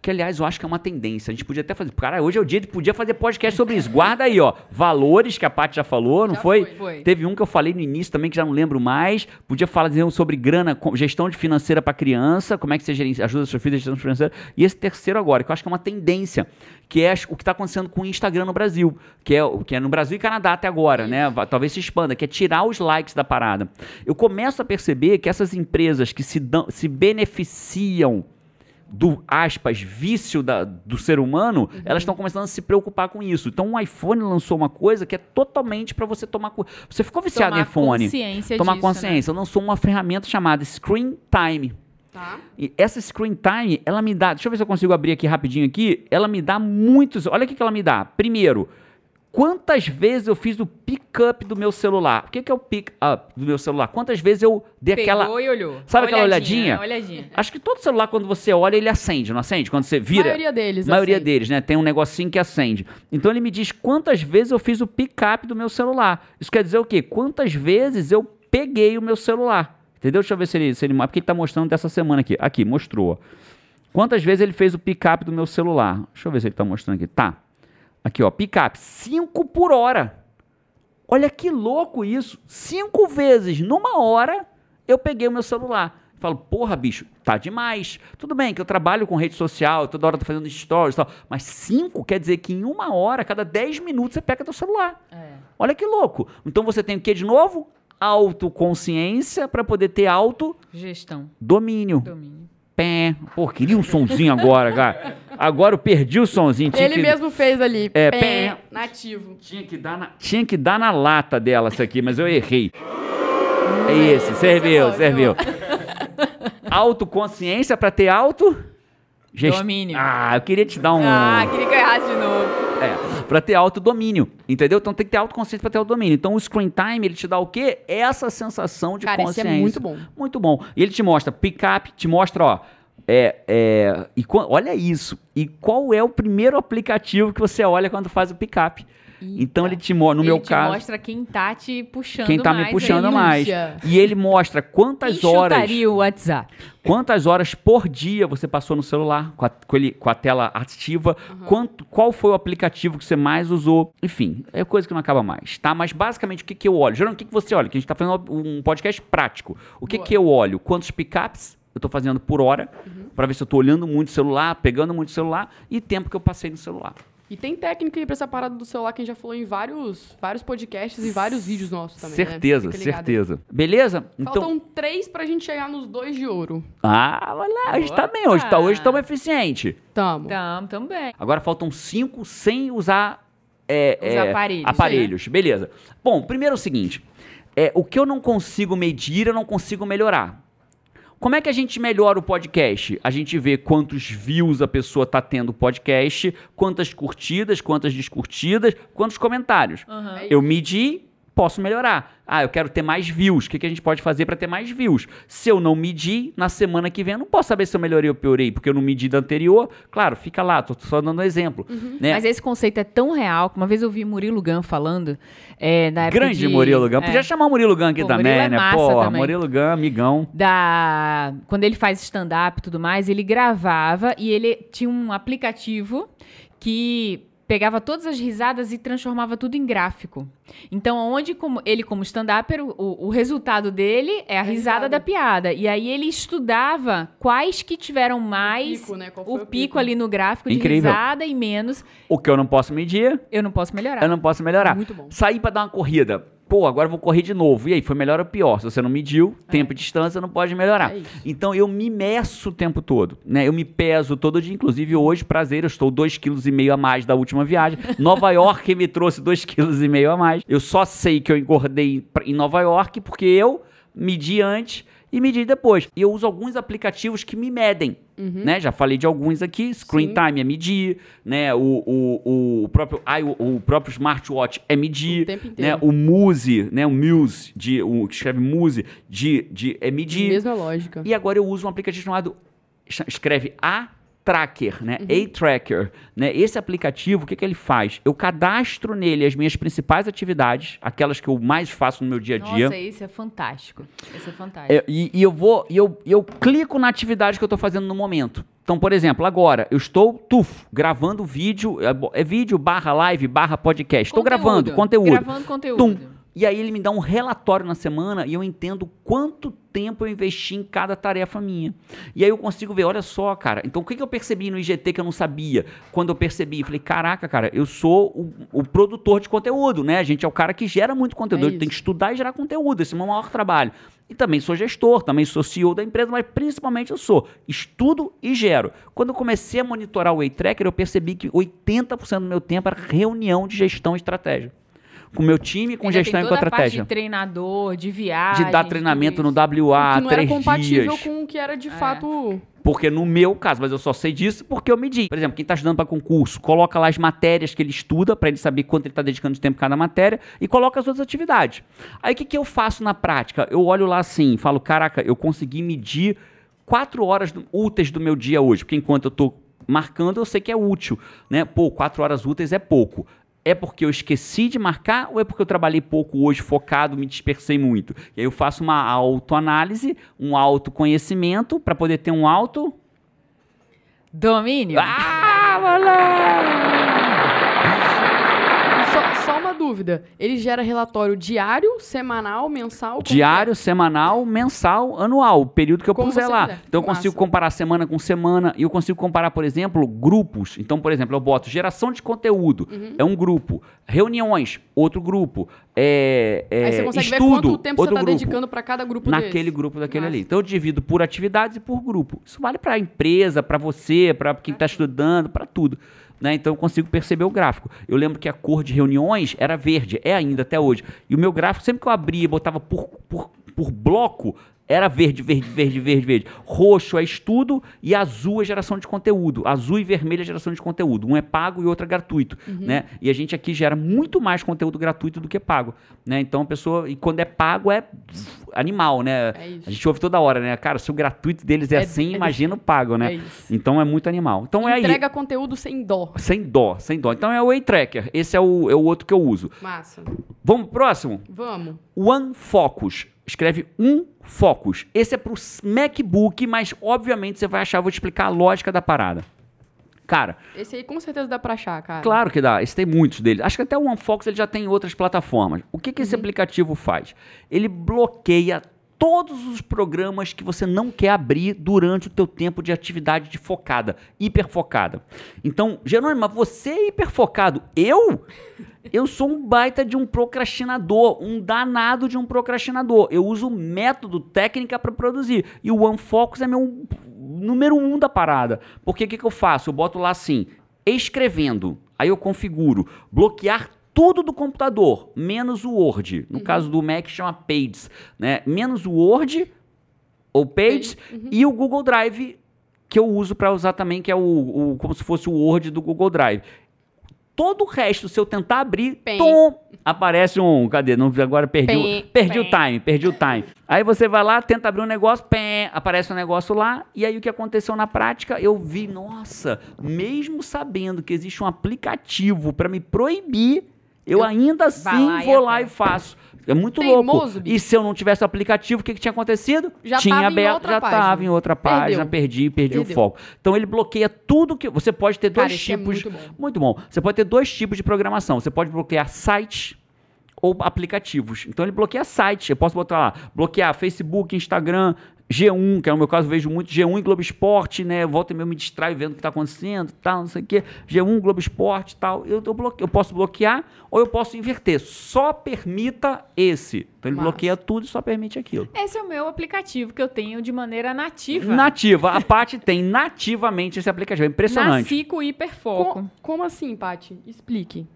Que, aliás, eu acho que é uma tendência. A gente podia até fazer. Cara, hoje é o dia de podia fazer podcast sobre isso. Guarda aí, ó. Valores que a Paty já falou, não Já foi? foi. Teve um que eu falei no início também, que já não lembro mais. Podia falar sobre grana, gestão de financeira para criança, como é que você gerencia, ajuda seu filho a gestão financeira. E esse terceiro agora, que eu acho que é uma tendência, que é o que está acontecendo com o Instagram no Brasil, que é, o- que é no Brasil e Canadá até agora, né? Talvez se expanda, que é tirar os likes da parada. Eu começo a perceber que essas empresas que se, dão, se beneficiam do, aspas, vício da- do ser humano, Uhum. elas estão começando a se preocupar com isso. Então o iPhone lançou uma coisa que é totalmente para você tomar... Você ficou viciado tomar em iPhone. consciência Tomar disso, né? consciência. Lançou uma ferramenta chamada Screen Time. Tá. E essa screen time, ela me dá. Deixa eu ver se eu consigo abrir aqui rapidinho aqui. Ela me dá muitos. Olha o que ela me dá. Primeiro, quantas vezes eu fiz o pick-up do meu celular? O que, que é o pick-up do meu celular? Quantas vezes eu dei Pegou aquela. e olhou. Sabe aquela olhadinha? Olhadinha. Acho que todo celular, quando você olha, ele acende, não acende? Quando você vira. A maioria deles. A maioria acende. deles, né? Tem um negocinho que acende. Então ele me diz quantas vezes eu fiz o pick-up do meu celular. Isso quer dizer o quê? Quantas vezes eu peguei o meu celular. Entendeu? Deixa eu ver se ele. Se ele porque ele tá mostrando dessa semana aqui. Aqui, mostrou. Quantas vezes ele fez o pick-up do meu celular? Deixa eu ver se ele tá mostrando aqui. Tá. Aqui, ó. Pick-up. 5 por hora. Olha que louco isso. Cinco vezes numa hora eu peguei o meu celular. Falo, porra, bicho, tá demais. Tudo bem que eu trabalho com rede social, toda hora tô fazendo stories e tal. Mas cinco quer dizer que em uma hora, cada 10 minutos, você pega teu celular. É. Olha que louco. Então você tem o que de novo? Autoconsciência para poder ter Gestão. autodomínio. Domínio. Pé. Pô, queria um sonzinho agora, cara. Agora eu perdi o sonzinho. Ele que, mesmo fez ali. É, pé, pé. nativo. Tinha que, dar na, tinha que dar na lata dela isso aqui, mas eu errei. É esse, serviu, serviu. Autoconsciência para ter auto... gest- Domínio. Ah, eu queria te dar um... Ah, queria que eu errasse de novo. É, pra ter autodomínio, entendeu? Então tem que ter autoconsciência pra ter autodomínio. Então o screen time, ele te dá o quê? Essa sensação de Cara, esse é consciência. muito bom. Muito bom. E ele te mostra pick-up, te mostra, ó, é, é, e olha isso. E qual é o primeiro aplicativo que você olha quando faz o pick-up? Então ele te mostra, no Ele meu te caso, mostra quem tá te puxando quem tá me mais puxando aí. mais. E ele mostra quantas Quem horas, o WhatsApp? quantas horas por dia você passou no celular com a, com ele- com a tela ativa, quanto, qual foi o aplicativo que você mais usou, enfim, é coisa que não acaba mais, tá? Mas basicamente o que, que eu olho? Geralmente o que, que você olha? Que a gente tá fazendo um podcast prático. O que, Boa. que eu olho? Quantos pickups eu tô fazendo por hora, pra ver se eu tô olhando muito o celular, pegando muito o celular e tempo que eu passei no celular. E tem técnica aí pra essa parada do celular que a gente já falou em vários, vários podcasts e vários vídeos nossos também. certeza, né? Ligado aí. certeza. Beleza? Então, Faltam três pra gente chegar nos dois de ouro. ah, olha lá, hoje tá bem, hoje tá, hoje estamos eficiente. Tamo. Tamo, tamo bem. Agora faltam cinco sem usar é, Os é, aparelhos. aparelhos. Beleza. Bom, primeiro é o seguinte: é, o que eu não consigo medir, eu não consigo melhorar. Como é que a gente melhora o podcast? A gente vê quantos views a pessoa tá tendo o podcast, quantas curtidas, quantas descurtidas, quantos comentários. Aham. Eu medi, posso melhorar. Ah, eu quero ter mais views. O que, que a gente pode fazer para ter mais views? Se eu não medir, na semana que vem eu não posso saber se eu melhorei ou piorei, porque eu não medi da anterior. Claro, fica lá, tô só dando um exemplo. Né? Mas esse conceito é tão real que uma vez eu vi Murilo Gun falando. É, na época Grande de, Murilo Gun. é, Podia chamar o Murilo Gun aqui Pô, também, Murilo é né? Pô, também. Murilo Gun, amigão. da quando ele faz stand-up e tudo mais, ele gravava e ele tinha um aplicativo que pegava todas as risadas e transformava tudo em gráfico. Então, onde como ele como stand-upper, o, o resultado dele é a risada, risada. da piada. E aí ele estudava quais que tiveram mais pico, né? Qual o pico, ali no gráfico de Incrível. risada e menos. O que eu não posso medir, Eu não posso melhorar. eu não posso melhorar. Muito bom. Sair pra dar uma corrida. Pô, agora vou correr de novo. E aí, foi melhor ou pior? Se você não mediu, tempo e distância não pode melhorar. É então eu me meço o tempo todo, né? Eu me peso todo dia, inclusive hoje, prazer, eu estou 2,5 kg a mais da última viagem. Nova York me trouxe 2,5 kg a mais. Eu só sei que eu engordei em Nova York porque eu medi antes e medi depois. E eu uso alguns aplicativos que me medem. Né? Já falei de alguns aqui, Screen Sim. Time é medir, né? O, o, o, próprio, ai, o, o próprio smartwatch é medir, O tempo né? O Muse, né? O Muse, de, o que escreve Muse, de, de, é medir. Mesma lógica. E agora eu uso um aplicativo chamado, cha- escreve A Tracker, né? Uhum. A-Tracker, né? Esse aplicativo, o que, que ele faz? Eu cadastro nele as minhas principais atividades, aquelas que eu mais faço no meu dia a dia. Nossa, isso é fantástico. Isso é fantástico. É, e, e eu vou, e eu, eu clico na atividade que eu estou fazendo no momento. Então, por exemplo, agora eu estou tuf, gravando vídeo, é, é vídeo barra live barra podcast. Estou gravando conteúdo. Gravando conteúdo. Tum. E aí ele me dá um relatório na semana e eu entendo quanto tempo eu investi em cada tarefa minha. E aí eu consigo ver, olha só, cara. Então o que, que eu percebi no IGT que eu não sabia? Quando eu percebi, eu falei, caraca, cara, eu sou o, o produtor de conteúdo, né? A gente é o cara que gera muito conteúdo. É eu tenho que estudar e gerar conteúdo. Esse é o meu maior trabalho. E também sou gestor, também sou CEO da empresa, mas principalmente eu sou. Estudo e gero. Quando eu comecei a monitorar o Waytracker, eu percebi que 80% do meu tempo era reunião de gestão e estratégia. Com o meu time, com Ainda gestão e com toda a parte estratégia. de treinador, de viagem. De dar treinamento no WA, não era três compatível dias. com o que era É. de fato. Porque no meu caso, mas eu só sei disso porque eu medi. Por exemplo, quem está estudando para concurso, coloca lá as matérias que ele estuda, para ele saber quanto ele está dedicando de tempo a cada matéria, e coloca as outras atividades. Aí o que, que eu faço na prática? Eu olho lá assim, falo, caraca, eu consegui medir quatro horas úteis do meu dia hoje, porque enquanto eu estou marcando, eu sei que é útil. Né? Pô, quatro horas úteis é pouco. É porque eu esqueci de marcar ou é porque eu trabalhei pouco hoje, focado, me dispersei muito? E aí eu faço uma autoanálise, um autoconhecimento para poder ter um auto. Domínio. Ah, moleque! Dúvida. Ele gera relatório diário, semanal, mensal? como Diário, semanal, mensal, anual, o período que eu Como puser lá. quiser. Então eu consigo Massa. comparar semana com semana e eu consigo comparar, por exemplo, grupos. Então, por exemplo, eu boto geração de conteúdo, Uhum. é um grupo. Reuniões, outro grupo. É, é? é, Aí você consegue estudo, ver quanto tempo você está dedicando para cada grupo naquele grupo daquele Massa. ali. Então eu divido por atividades e por grupo. Isso vale para a empresa, para você, para quem está estudando, para tudo. Né? Então eu consigo perceber o gráfico. Eu lembro que a cor de reuniões era verde, é ainda até hoje. E o meu gráfico, sempre que eu abria e botava por, por, por bloco, era verde, verde, verde, verde, verde. Roxo é estudo e azul é geração de conteúdo. Azul e vermelho é geração de conteúdo. Um é pago e outro é gratuito. Uhum. Né? E a gente aqui gera muito mais conteúdo gratuito do que pago. Né? Então a pessoa. E quando é pago é animal, né? É isso. A gente ouve toda hora, né? Cara, se o gratuito deles é, É- assim, é imagina o pago, É né? isso. então é muito animal. Então é aí. Entrega conteúdo sem dó. Sem dó, sem dó. Então é o Way Tracker. Esse é o, é o outro que eu uso. Massa. Vamos pro próximo? Vamos. One Focus. Escreve um Focus. Esse é pro MacBook, mas obviamente você vai achar, vou te explicar a lógica da parada. Cara, Esse aí com certeza dá pra achar, cara. Claro que dá, esse tem muitos deles. Acho que até o OneFocus ele já tem em outras plataformas. O que, que Uhum. esse aplicativo faz? Ele bloqueia todos os programas que você não quer abrir durante o teu tempo de atividade de focada, hiperfocada. Então, Jerônimo, você é hiperfocado. Eu? Eu sou um baita de um procrastinador, um danado de um procrastinador. Eu uso método, técnica para produzir. E o OneFocus é meu número um da parada. Porque o que, que eu faço? Eu boto lá assim, escrevendo. Aí eu configuro bloquear tudo do computador, menos o Word. No caso do Mac chama Pages, né? Menos o Word ou Pages e o Google Drive que eu uso para usar também, que é o, o- como se fosse o Word do Google Drive. Todo o resto, se eu tentar abrir, tom, aparece um. Cadê? Não, agora perdi, o, perdi o time, perdi o time. Aí você vai lá, tenta abrir um negócio, aparece um negócio lá, e aí o que aconteceu na prática? Eu vi, nossa, mesmo sabendo que existe um aplicativo para me proibir, eu, Eu- ainda assim lá vou lá e faço. É muito Teimoso, louco. bicho. E se eu não tivesse o aplicativo, o que, que tinha acontecido? Já tinha aberto, já estava em outra página, perdi, perdi o Perdeu. foco. Então ele bloqueia tudo que. Você pode ter Cara, dois é tipos. muito bom. Muito bom. Você pode ter dois tipos de programação. Você pode bloquear sites ou aplicativos. Então ele bloqueia sites. Eu posso botar lá, bloquear Facebook, Instagram, G1, que é no meu caso, eu vejo muito G1 e Globo Esporte, né? Volta e meio me distraio vendo o que está acontecendo, tal, não sei o quê. G1, Globo Esporte, tal. Eu, eu, bloque... eu posso bloquear ou eu posso inverter. Só permita esse. Então ele Massa. bloqueia tudo e só permite aquilo. Esse é o meu aplicativo que eu tenho de maneira nativa. Nativa. A Paty tem nativamente esse aplicativo. É impressionante. Nasci com hiperfoco. Com- como assim, Paty? Explique.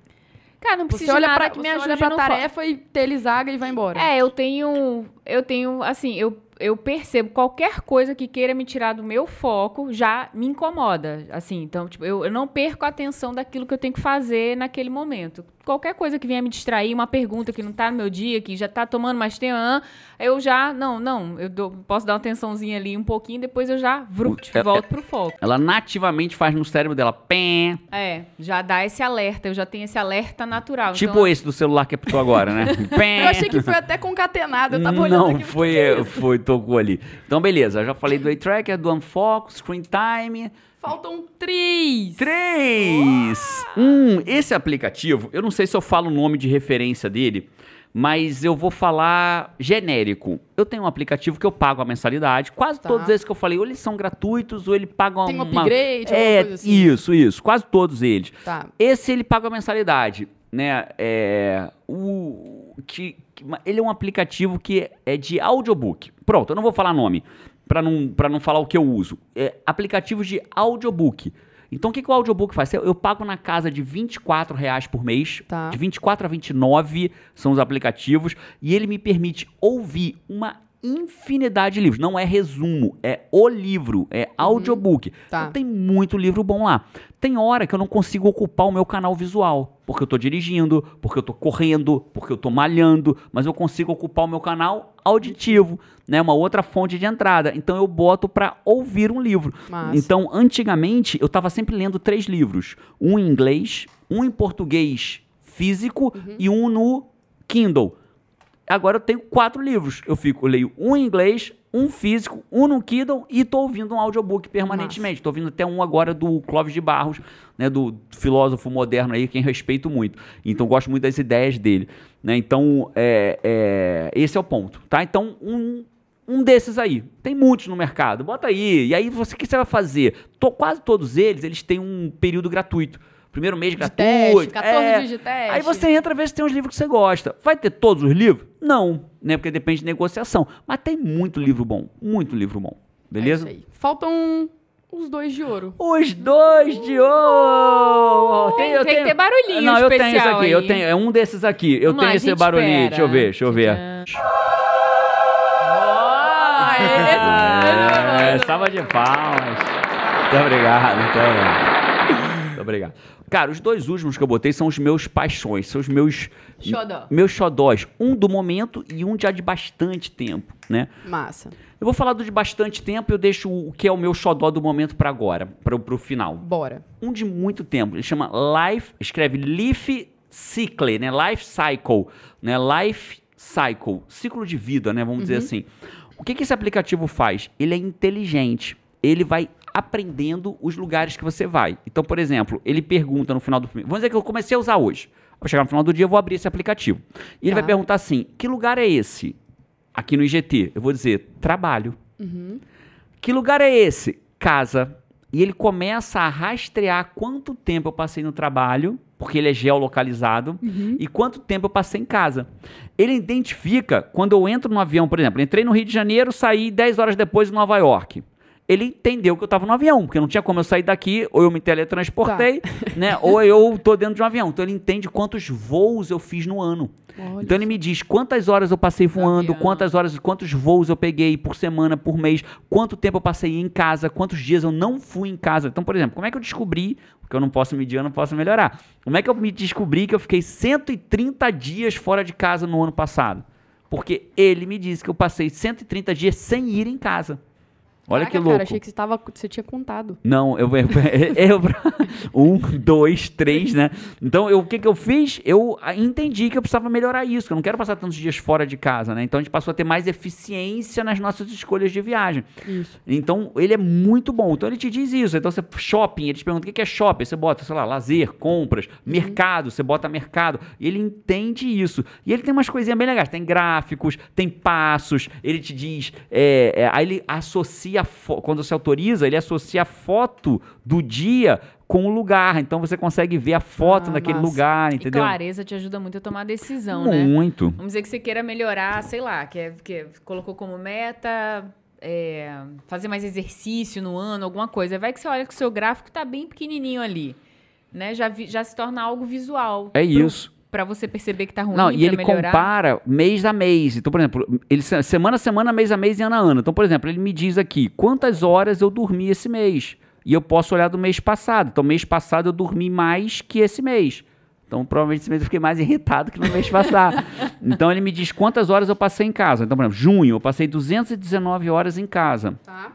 Cara, não precisa de olha nada pra, que me ajude olha pra tarefa e telesaga e vai embora. É, eu tenho. Eu tenho, assim, eu, eu percebo qualquer coisa que queira me tirar do meu foco já me incomoda. Assim, então, tipo, eu, eu não perco a atenção daquilo que eu tenho que fazer naquele momento. Qualquer coisa que venha me distrair, uma pergunta que não tá no meu dia, que já tá tomando mais tempo, eu já. Não, não, eu dou- posso dar uma atençãozinha ali um pouquinho, depois eu já vrut, É- volto pro foco. Ela nativamente faz no cérebro dela. Pé. É, já dá esse alerta, eu já tenho esse alerta natural. Tipo então, esse do celular que apitou agora, né? Pé. Eu achei que foi até concatenado. Eu tava olhando Não, foi, foi, tocou ali. Então, beleza, eu já falei do Eye Tracker, do Unfox, Screen Time. Faltam três. Três! Um, esse aplicativo, eu não sei se eu falo o nome de referência dele, mas eu vou falar genérico. Eu tenho um aplicativo que eu pago a mensalidade. Quase Tá. todos esses que eu falei, ou eles são gratuitos, ou ele paga Tem um uma... upgrade, É, coisa assim. isso, isso. Quase todos eles. Tá. Esse ele paga a mensalidade, né? É, o, que- ele é um aplicativo que é de audiobook. Pronto, eu não vou falar nome para não, pra não falar o que eu uso. É aplicativo de audiobook. Então o que, que o audiobook faz? Eu, eu pago na casa de 24 reais por mês, Tá. de 24 a 29 são os aplicativos, e ele me permite ouvir uma infinidade de livros. Não é resumo, é o livro, é audiobook. Tá. Então tem muito livro bom lá. Tem hora que eu não consigo ocupar o meu canal visual, porque eu tô dirigindo, porque eu tô correndo, porque eu tô malhando, mas eu consigo ocupar o meu canal auditivo, né, uma outra fonte de entrada. Então eu boto para ouvir um livro. Massa. Então, antigamente, eu estava sempre lendo três livros: um em inglês, um em português físico e um no Kindle. Agora eu tenho quatro livros. Eu fico, eu leio um em inglês, um físico, um no Kindle e estou ouvindo um audiobook permanentemente. Estou ouvindo até um agora do Clóvis de Barros, né, do filósofo moderno aí, quem respeito muito. Então gosto muito das ideias dele. Né? Então, é, é, esse é o ponto. Tá? Então, um, um desses aí. Tem muitos no mercado. Bota aí. E aí, você, o que você vai fazer? To- quase todos eles, eles têm um período gratuito. Primeiro mês De gratuito. teste, 14 é. dias de teste. Aí você entra, vê se tem uns livros que você gosta. Vai ter todos os livros? Não, né? Porque depende de negociação. Mas tem muito livro bom. Muito livro bom. Beleza? É. Faltam os dois de ouro. Os dois de ouro! Tem- eu tem que ter barulhinho Não, eu tenho isso aqui. aí. Eu tenho, é um desses aqui. Eu Vamos tenho lá, esse barulhinho. espera. Deixa eu ver, deixa eu ver. Ah, É, salva de palmas. Muito obrigado, muito obrigado. Obrigado. Cara, os dois últimos que eu botei são os meus paixões, são os meus Xodó. meus xodós, um do momento e um já de bastante tempo, né? Massa. Eu vou falar do de bastante tempo e eu deixo o que é o meu xodó do momento para agora, para o final. Bora. Um de muito tempo, ele chama Life, escreve Life Cycle, né? Life Cycle, né? Life Cycle, ciclo de vida, né? Vamos dizer assim. O que, que esse aplicativo faz? Ele é inteligente. Ele vai aprendendo os lugares que você vai. Então, por exemplo, ele pergunta no final do. Vamos dizer que eu comecei a usar hoje. Vou chegar no final do dia, eu vou abrir esse aplicativo. E ele Tá. vai perguntar assim: que lugar é esse? Aqui no IGT. Eu vou dizer trabalho. Que lugar é esse? Casa. E ele começa a rastrear quanto tempo eu passei no trabalho, porque ele é geolocalizado, e quanto tempo eu passei em casa. Ele identifica quando eu entro no avião, por exemplo, entrei no Rio de Janeiro, saí 10 horas depois em Nova York. Ele entendeu que eu estava no avião, porque não tinha como eu sair daqui, ou eu me teletransportei, né? Ou eu tô dentro de um avião. Então ele entende quantos voos eu fiz no ano. Olha Então ele me diz quantas horas eu passei voando, quantas horas, quantos voos eu peguei por semana, por mês, quanto tempo eu passei em casa, quantos dias eu não fui em casa. Então, por exemplo, como é que eu descobri, porque eu não posso medir, eu não posso melhorar. Como é que eu me descobri que eu fiquei 130 dias fora de casa no ano passado? Porque ele me disse que eu passei 130 dias sem ir em casa. Olha Caraca, que louco. Cara, achei que você, tava, você tinha contado. Não, eu, eu, eu- um, dois, três, né? Então, eu, o que, que eu fiz? Eu entendi que eu precisava melhorar isso, que eu não quero passar tantos dias fora de casa, né? Então a gente passou a ter mais eficiência nas nossas escolhas de viagem. Isso. Então, ele é muito bom. Então, ele te diz isso. Então, você shopping, ele te pergunta o que é shopping. Você bota, sei lá, lazer, compras, mercado, você bota mercado. E ele entende isso. E ele tem umas coisinhas bem legais. Tem gráficos, tem passos. Ele te diz. é, é, aí ele associa, a fo- quando você autoriza, ele associa a foto do dia com o lugar. Então, você consegue ver a foto Ah, naquele massa. lugar, E entendeu? clareza te ajuda muito a tomar decisão, né? Muito. Vamos dizer que você queira melhorar, sei lá, que, é- que colocou como meta é, fazer mais exercício no ano, alguma coisa. Vai que você olha que o seu gráfico tá bem pequenininho ali, né? Já, vi- já se torna algo visual. É pro- isso. Pra você perceber que tá ruim, Não, e ele melhorar. compara mês a mês. Então, por exemplo, ele se- semana a semana, mês a mês e ano a ano. Então, por exemplo, ele me diz aqui quantas horas eu dormi esse mês. E eu posso olhar do mês passado. Então, mês passado eu dormi mais que esse mês. Então, provavelmente esse mês eu fiquei mais irritado que no mês passado. então, ele me diz quantas horas eu passei em casa. Então, por exemplo, junho eu passei 219 horas em casa. Tá?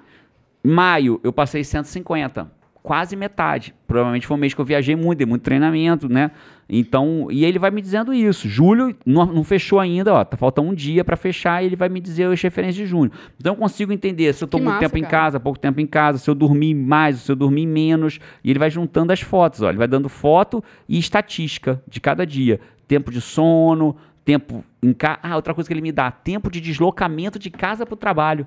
Maio, eu passei 150. Quase metade. Provavelmente foi um mês que eu viajei muito, dei muito treinamento, né? Então, e ele vai me dizendo isso. Julho não, não fechou ainda, ó. Tá faltando um dia para fechar e ele vai me dizer as referências de junho. Então eu consigo entender se eu tô Que muito massa, tempo em cara. casa, pouco tempo em casa, se eu dormi mais, se eu dormi menos. E ele vai juntando as fotos, ó. Ele vai dando foto e estatística de cada dia. Tempo de sono, tempo em casa. Ah, outra coisa que ele me dá: tempo de deslocamento de casa para o trabalho.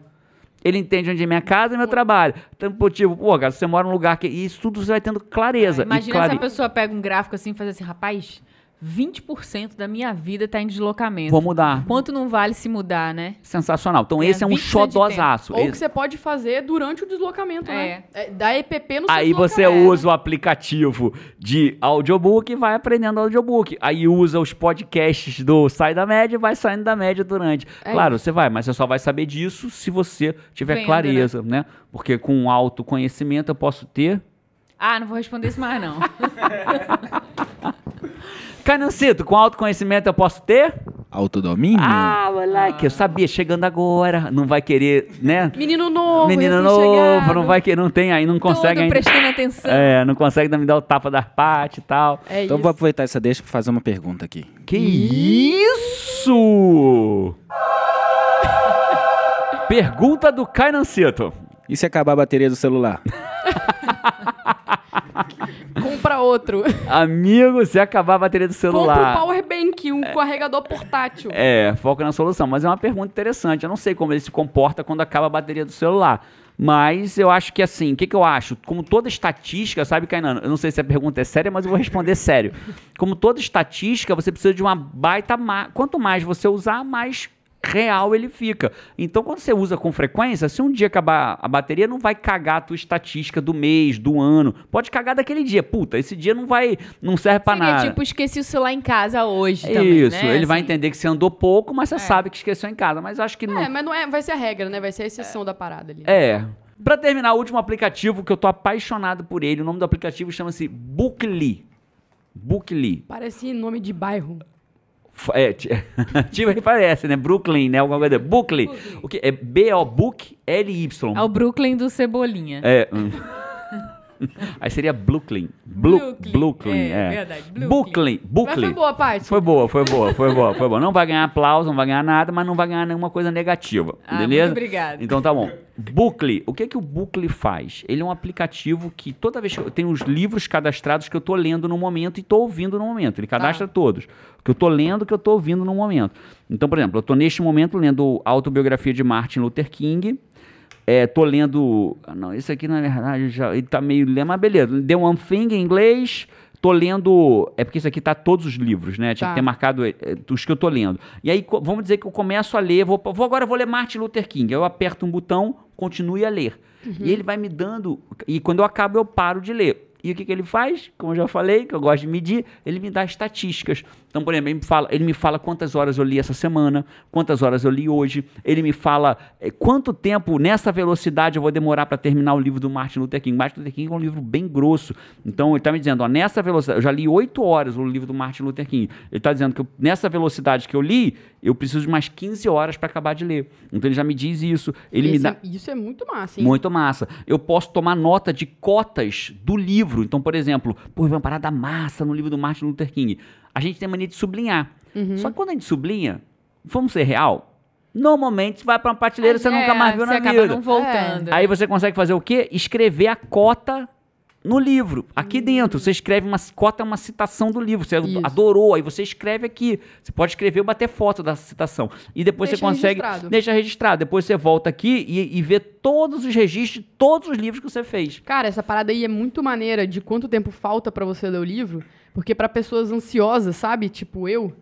Ele entende onde é minha casa e meu trabalho. Pô, tipo, pô, cara, você mora num lugar que. E isso tudo você vai tendo clareza. E Imagina clare- se a pessoa pega um gráfico assim e faz assim, rapaz, 20% da minha vida tá em deslocamento. Vou mudar. Quanto não vale se mudar, né? Sensacional. Então, É, esse é um 20% de xodosaço. Ou que Esse- você pode fazer durante o deslocamento, né? É, Da EPP no seu Aí você usa o aplicativo de audiobook e vai aprendendo audiobook. Aí usa os podcasts do Sai da Média e vai saindo da média durante. É claro, você vai, mas você só vai saber disso se você tiver Vendo, clareza, né? Porque com autoconhecimento eu posso ter. Ah, não vou responder isso mais, não. Canancito, com autoconhecimento eu posso ter? Autodomínio? Ah, moleque, eu sabia, chegando agora, não vai querer, né? Menino novo, Menino novo, não vai querer, não tem aí, não consegue ainda. prestando atenção. É, não consegue me dar o tapa da parte e tal. É Então isso. vou aproveitar essa deixa pra fazer uma pergunta aqui. Que isso? Pergunta do Cainancito. E se acabar a bateria do celular? Compra outro. Amigo, se acabar a bateria do Compra um celular. power bank, um carregador portátil. É, foca na solução. Mas é uma pergunta interessante. Eu não sei como ele se comporta quando acaba a bateria do celular. Mas eu acho que assim, o que, que eu acho? Como toda estatística, sabe, Kainan? Eu não sei se a pergunta é séria, mas eu vou responder sério. Como toda estatística, você precisa de uma baita. Ma... Quanto mais você usar, mais real ele fica. Então, quando você usa com frequência, se um dia acabar a bateria, não vai cagar a tua estatística do mês, do ano. Pode cagar daquele dia. Puta, esse dia não vai. não serve pra Seria nada. tipo, esqueci o celular em casa hoje também, Isso, né? ele vai Assim. entender que você andou pouco, mas você É. sabe que esqueceu em casa. Mas acho que não. É, mas não é, vai ser a regra, né? Vai ser a exceção da parada ali. É. Pra terminar, o último aplicativo que eu tô apaixonado por ele, o nome do aplicativo chama-se Bookly. Bookly. Parece nome de bairro. É, ti- tipo que parece, né? Brooklyn, né? Alguma coisa. Bookly. O que é B-O Book L-Y. É o Brooklyn do Cebolinha. É. hum. Aí seria Brooklyn. Blu- Brooklyn. Brooklyn, É, é. verdade, Brooklyn. Brooklyn. Foi boa, Paty. Foi boa, foi boa, foi boa, foi boa, foi boa. Não vai ganhar aplauso, não vai ganhar nada, mas não vai ganhar nenhuma coisa negativa. Ah, beleza? muito obrigada. Então tá bom. Bookly. O que que o Bookly faz? Ele é um aplicativo que toda vez que eu tenho os livros cadastrados que eu tô lendo no momento e tô ouvindo no momento. Ele cadastra todos. O que eu tô lendo, o que eu tô ouvindo no momento. Então, por exemplo, eu tô neste momento lendo autobiografia de Martin Luther King. É, tô lendo. ah, Não, esse aqui na verdade já. Ele tá meio. lendo, Mas beleza. The One Thing em inglês. Tô lendo. É porque isso aqui tá todos os livros, né? Tinha Tá. que ter marcado é, é, os que eu tô lendo. E aí, vamos dizer que eu começo a ler. Vou, vou agora vou ler Martin Luther King. Aí eu aperto um botão, continue a ler. E ele vai me dando. E quando eu acabo, eu paro de ler. E o que, que ele faz? Como eu já falei, que eu gosto de medir, ele me dá estatísticas. Então, por exemplo, ele me fala, ele me fala quantas horas eu li essa semana, quantas horas eu li hoje. Ele me fala eh, quanto tempo, nessa velocidade, eu vou demorar para terminar o livro do Martin Luther King. Martin Luther King é um livro bem grosso. Então, ele está me dizendo, ó, nessa velocidade, eu já li oito horas o livro do Martin Luther King. Ele está dizendo que eu- nessa velocidade que eu li, eu preciso de mais 15 horas para acabar de ler. Então, ele já me diz isso. Ele me Esse dá. é- isso é muito massa, hein? Muito massa. Eu posso tomar nota de cotas do livro. Então, por exemplo, pô, uma parada massa no livro do Martin Luther King. A gente tem mania de sublinhar. Uhum. Só que quando a gente sublinha, vamos ser real, normalmente vai para uma prateleira e você nunca mais viu É, na vida. não voltando. Aí você consegue fazer o quê? Escrever a cota no livro. Aqui Hum. dentro, você escreve uma cota, é uma citação do livro. Você Isso. adorou, aí você escreve aqui. Você pode escrever ou bater foto da citação. E depois Deixa você consegue. registrado. Deixa registrado. Depois você volta aqui e, e vê todos os registros todos os livros que você fez. Cara, essa parada aí é muito maneira de quanto tempo falta pra você ler o livro, porque pra pessoas ansiosas, sabe? Tipo eu,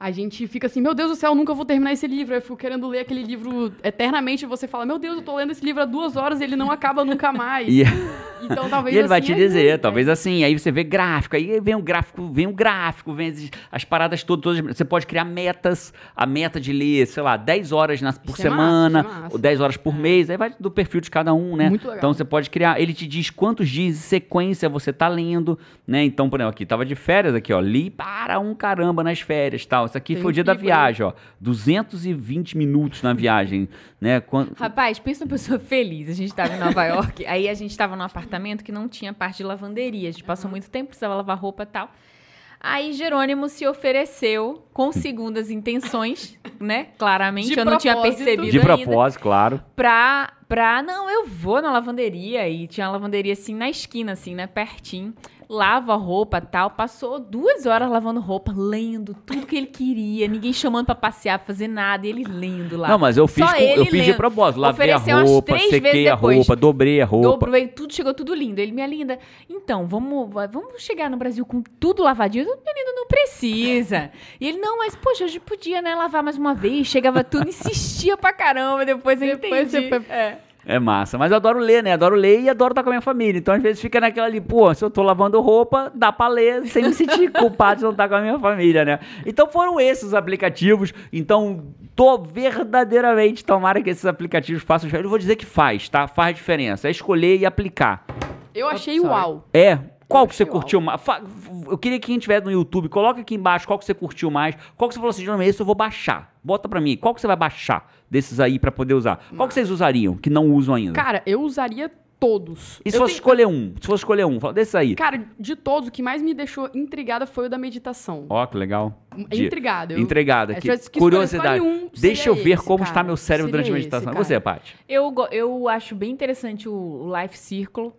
a gente fica assim, meu Deus do céu, nunca vou terminar esse livro. Eu fico querendo ler aquele livro eternamente e você fala, meu Deus, eu tô lendo esse livro há duas horas e ele não acaba nunca mais. E, Então talvez e ele vai assim te ajude, dizer, né? talvez assim, aí você vê gráfico, aí vem o gráfico, vem o gráfico, vem as, as paradas todas, todas. Você pode criar metas, a meta de ler, sei lá, 10 horas na- por Isso é massa, semana, é massa. ou 10 horas por mês, aí vai do perfil de cada um, né? Muito legal. Então você pode criar, ele te diz quantos dias de sequência você tá lendo, né? Então, por exemplo, aqui, tava de férias aqui, ó, li para um caramba nas férias, tal. Isso aqui Tem foi o dia da viagem, ó, 220 minutos na viagem, né? Quan- Rapaz, pensa numa pessoa feliz. A gente tava em Nova York, aí a gente tava num apartamento que não tinha parte de lavanderia. A gente passou muito tempo, precisava lavar roupa e tal. Aí Jerônimo se ofereceu com segundas intenções, né? Claramente, De eu não tinha percebido de ainda. propósito, claro. Pra pra. Não, eu vou na lavanderia. E tinha uma lavanderia assim na esquina, assim, né? Pertinho. Lavo a roupa tal. Passou duas horas lavando roupa, lendo tudo que ele queria. Ninguém chamando pra passear, pra fazer nada. E ele lendo lá. Não, mas eu fiz, Só com- eu fiz de propósito. Lavei a Ofereceu umas roupa, sequei a depois. roupa, dobrei a roupa. Dobro, veio tudo, chegou tudo lindo. Ele, minha linda, então, vamos, vamos chegar no Brasil com tudo lavadinho. Eu, Menino, não precisa. E ele, não, mas, poxa, a gente podia, né, lavar mais uma vez. Chegava tudo, insistia pra caramba. Depois eu Depois entendi. você foi- É. É massa, mas eu adoro ler, né? Adoro ler e adoro estar com a minha família. Então, às vezes, fica naquela ali, pô, se eu tô lavando roupa, dá pra ler sem me sentir culpado de não estar com a minha família, né? Então, foram esses os aplicativos. Então, tô verdadeiramente, tomara que esses aplicativos façam diferença. Eu vou dizer que faz, tá? Faz diferença. É escolher e aplicar. Eu achei uau. É. Qual que você curtiu mais? Eu queria que quem estiver no YouTube, coloca aqui embaixo qual que você curtiu mais. Qual que você falou assim, João, esse eu vou baixar. Bota pra mim. Qual que você vai baixar desses aí pra poder usar? Qual que vocês usariam, que não usam ainda? Cara, eu usaria todos. E se Eu fosse tenho- escolher um? Se fosse escolher um, fala desse aí. Cara, de todos, o que mais me deixou intrigada foi o da meditação. Ó, que legal. De- Intrigada. eu- Intrigada. É, Que que curiosidade. um, Deixa eu ver esse, como cara. está meu cérebro Seria durante a esse, meditação. E cara. você, Paty? Eu, eu acho bem interessante o, o Life Circle.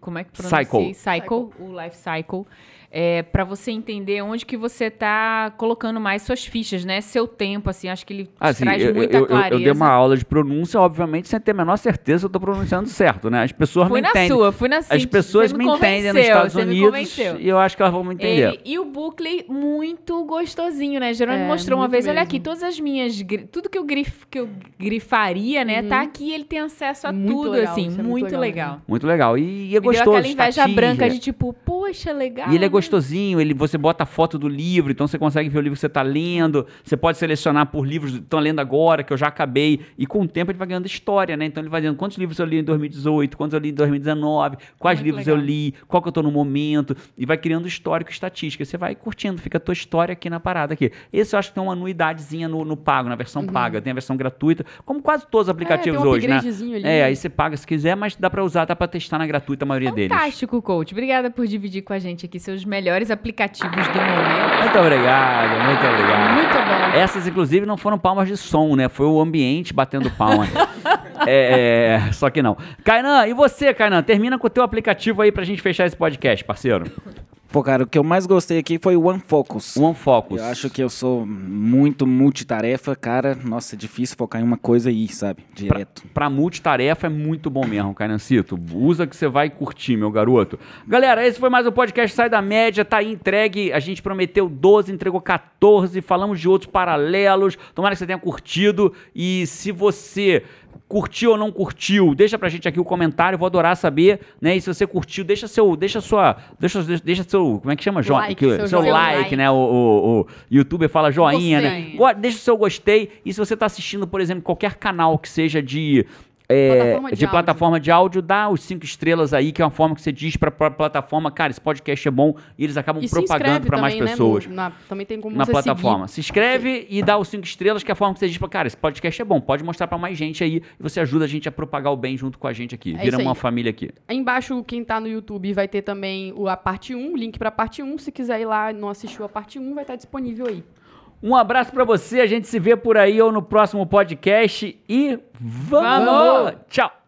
Como é que pronuncia? Cycle. Cycle. O Life Cycle. É, para você entender onde que você tá colocando mais suas fichas, né? Seu tempo, assim. Acho que ele Assim, traz eu, muita eu, eu, clareza. eu dei uma aula de pronúncia, obviamente, sem ter a menor certeza se eu tô pronunciando certo, né? As pessoas Fui me na entendem. sua, fui na As Cintia, pessoas você me entendem nos Estados me Unidos e eu acho que elas vão me entender. Ele- e o Buckley, muito gostosinho, né? Jerônimo É, mostrou uma vez, olha mesmo. aqui, todas as minhas. Tudo que eu, grif, que eu grifaria, né? Tá aqui, ele tem acesso a Uhum. Muito tudo, legal, assim. é muito, muito legal legal. Muito legal. E, e é Me gostoso. deu aquela inveja estatística. branca de tipo, poxa, legal. E ele é? Gostosinho, ele, você bota a foto do livro, então você consegue ver o livro que você está lendo. Você pode selecionar por livros que estão lendo agora, que eu já acabei. E com o tempo ele vai ganhando história, né? Então ele vai dizendo quantos livros eu li em 2018, quantos eu li em 2019, quais Muito livros legal. eu li, qual que eu tô no momento. E vai criando histórico estatística. Você vai curtindo, fica a tua história aqui na parada aqui. Esse eu acho que tem uma anuidadezinha no, no pago, na versão paga. Tem a versão gratuita, como quase todos os aplicativos Uhum. É, tem um hoje, né? ali. É, aí você paga se quiser, mas dá pra usar, dá pra testar na gratuita a maioria deles. Fantástico, coach. Obrigada por dividir com a gente aqui seus melhores aplicativos do momento. Muito obrigado, muito obrigado. Muito bom. Essas, inclusive, não foram palmas de som, né? Foi o ambiente batendo palma. é, é, só que não. Kainan, e você, Kainan? Termina com o teu aplicativo aí pra gente fechar esse podcast, parceiro. Pô, cara, o que eu mais gostei aqui foi o One Focus. One Focus. Eu acho que eu sou muito multitarefa, cara. Nossa, é difícil focar em uma coisa aí, sabe? Direto. Pra multitarefa é muito bom mesmo, Kainancito. Usa que você vai curtir, meu garoto. Galera, esse foi mais um podcast Sai da Média, tá aí entregue. A gente prometeu 12, entregou 14. Falamos de outros paralelos. Tomara que você tenha curtido. E se você curtiu ou não curtiu, deixa pra gente aqui o comentário, vou adorar saber, né? E se você curtiu, deixa seu, deixa sua, deixa, deixa seu, como é que chama? Jo- Like, que- seu seu joinha. like, né? O, o, o youtuber fala joinha, né? Gostei. Go- Deixa o seu gostei. E se você está assistindo, por exemplo, qualquer canal que seja de. É, Plataforma de de plataforma de áudio, dá os cinco estrelas aí, que é uma forma que você diz pra, pra plataforma, cara, esse podcast é bom, e eles acabam E propagando para mais né, pessoas. no- na- também tem como Na plataforma. seguir. Se inscreve e dá os cinco estrelas, que é a forma que você diz pra, cara, esse podcast é bom, pode mostrar pra mais gente aí, e você ajuda a gente a propagar o bem junto com a gente aqui. É Vira uma família aqui. Aí embaixo, quem tá no YouTube vai ter também a parte 1, o link pra parte 1. Se quiser ir lá e não assistiu a parte 1, vai estar disponível aí. Um abraço pra você, a gente se vê por aí ou no próximo podcast e vamos! Vamos! Tchau!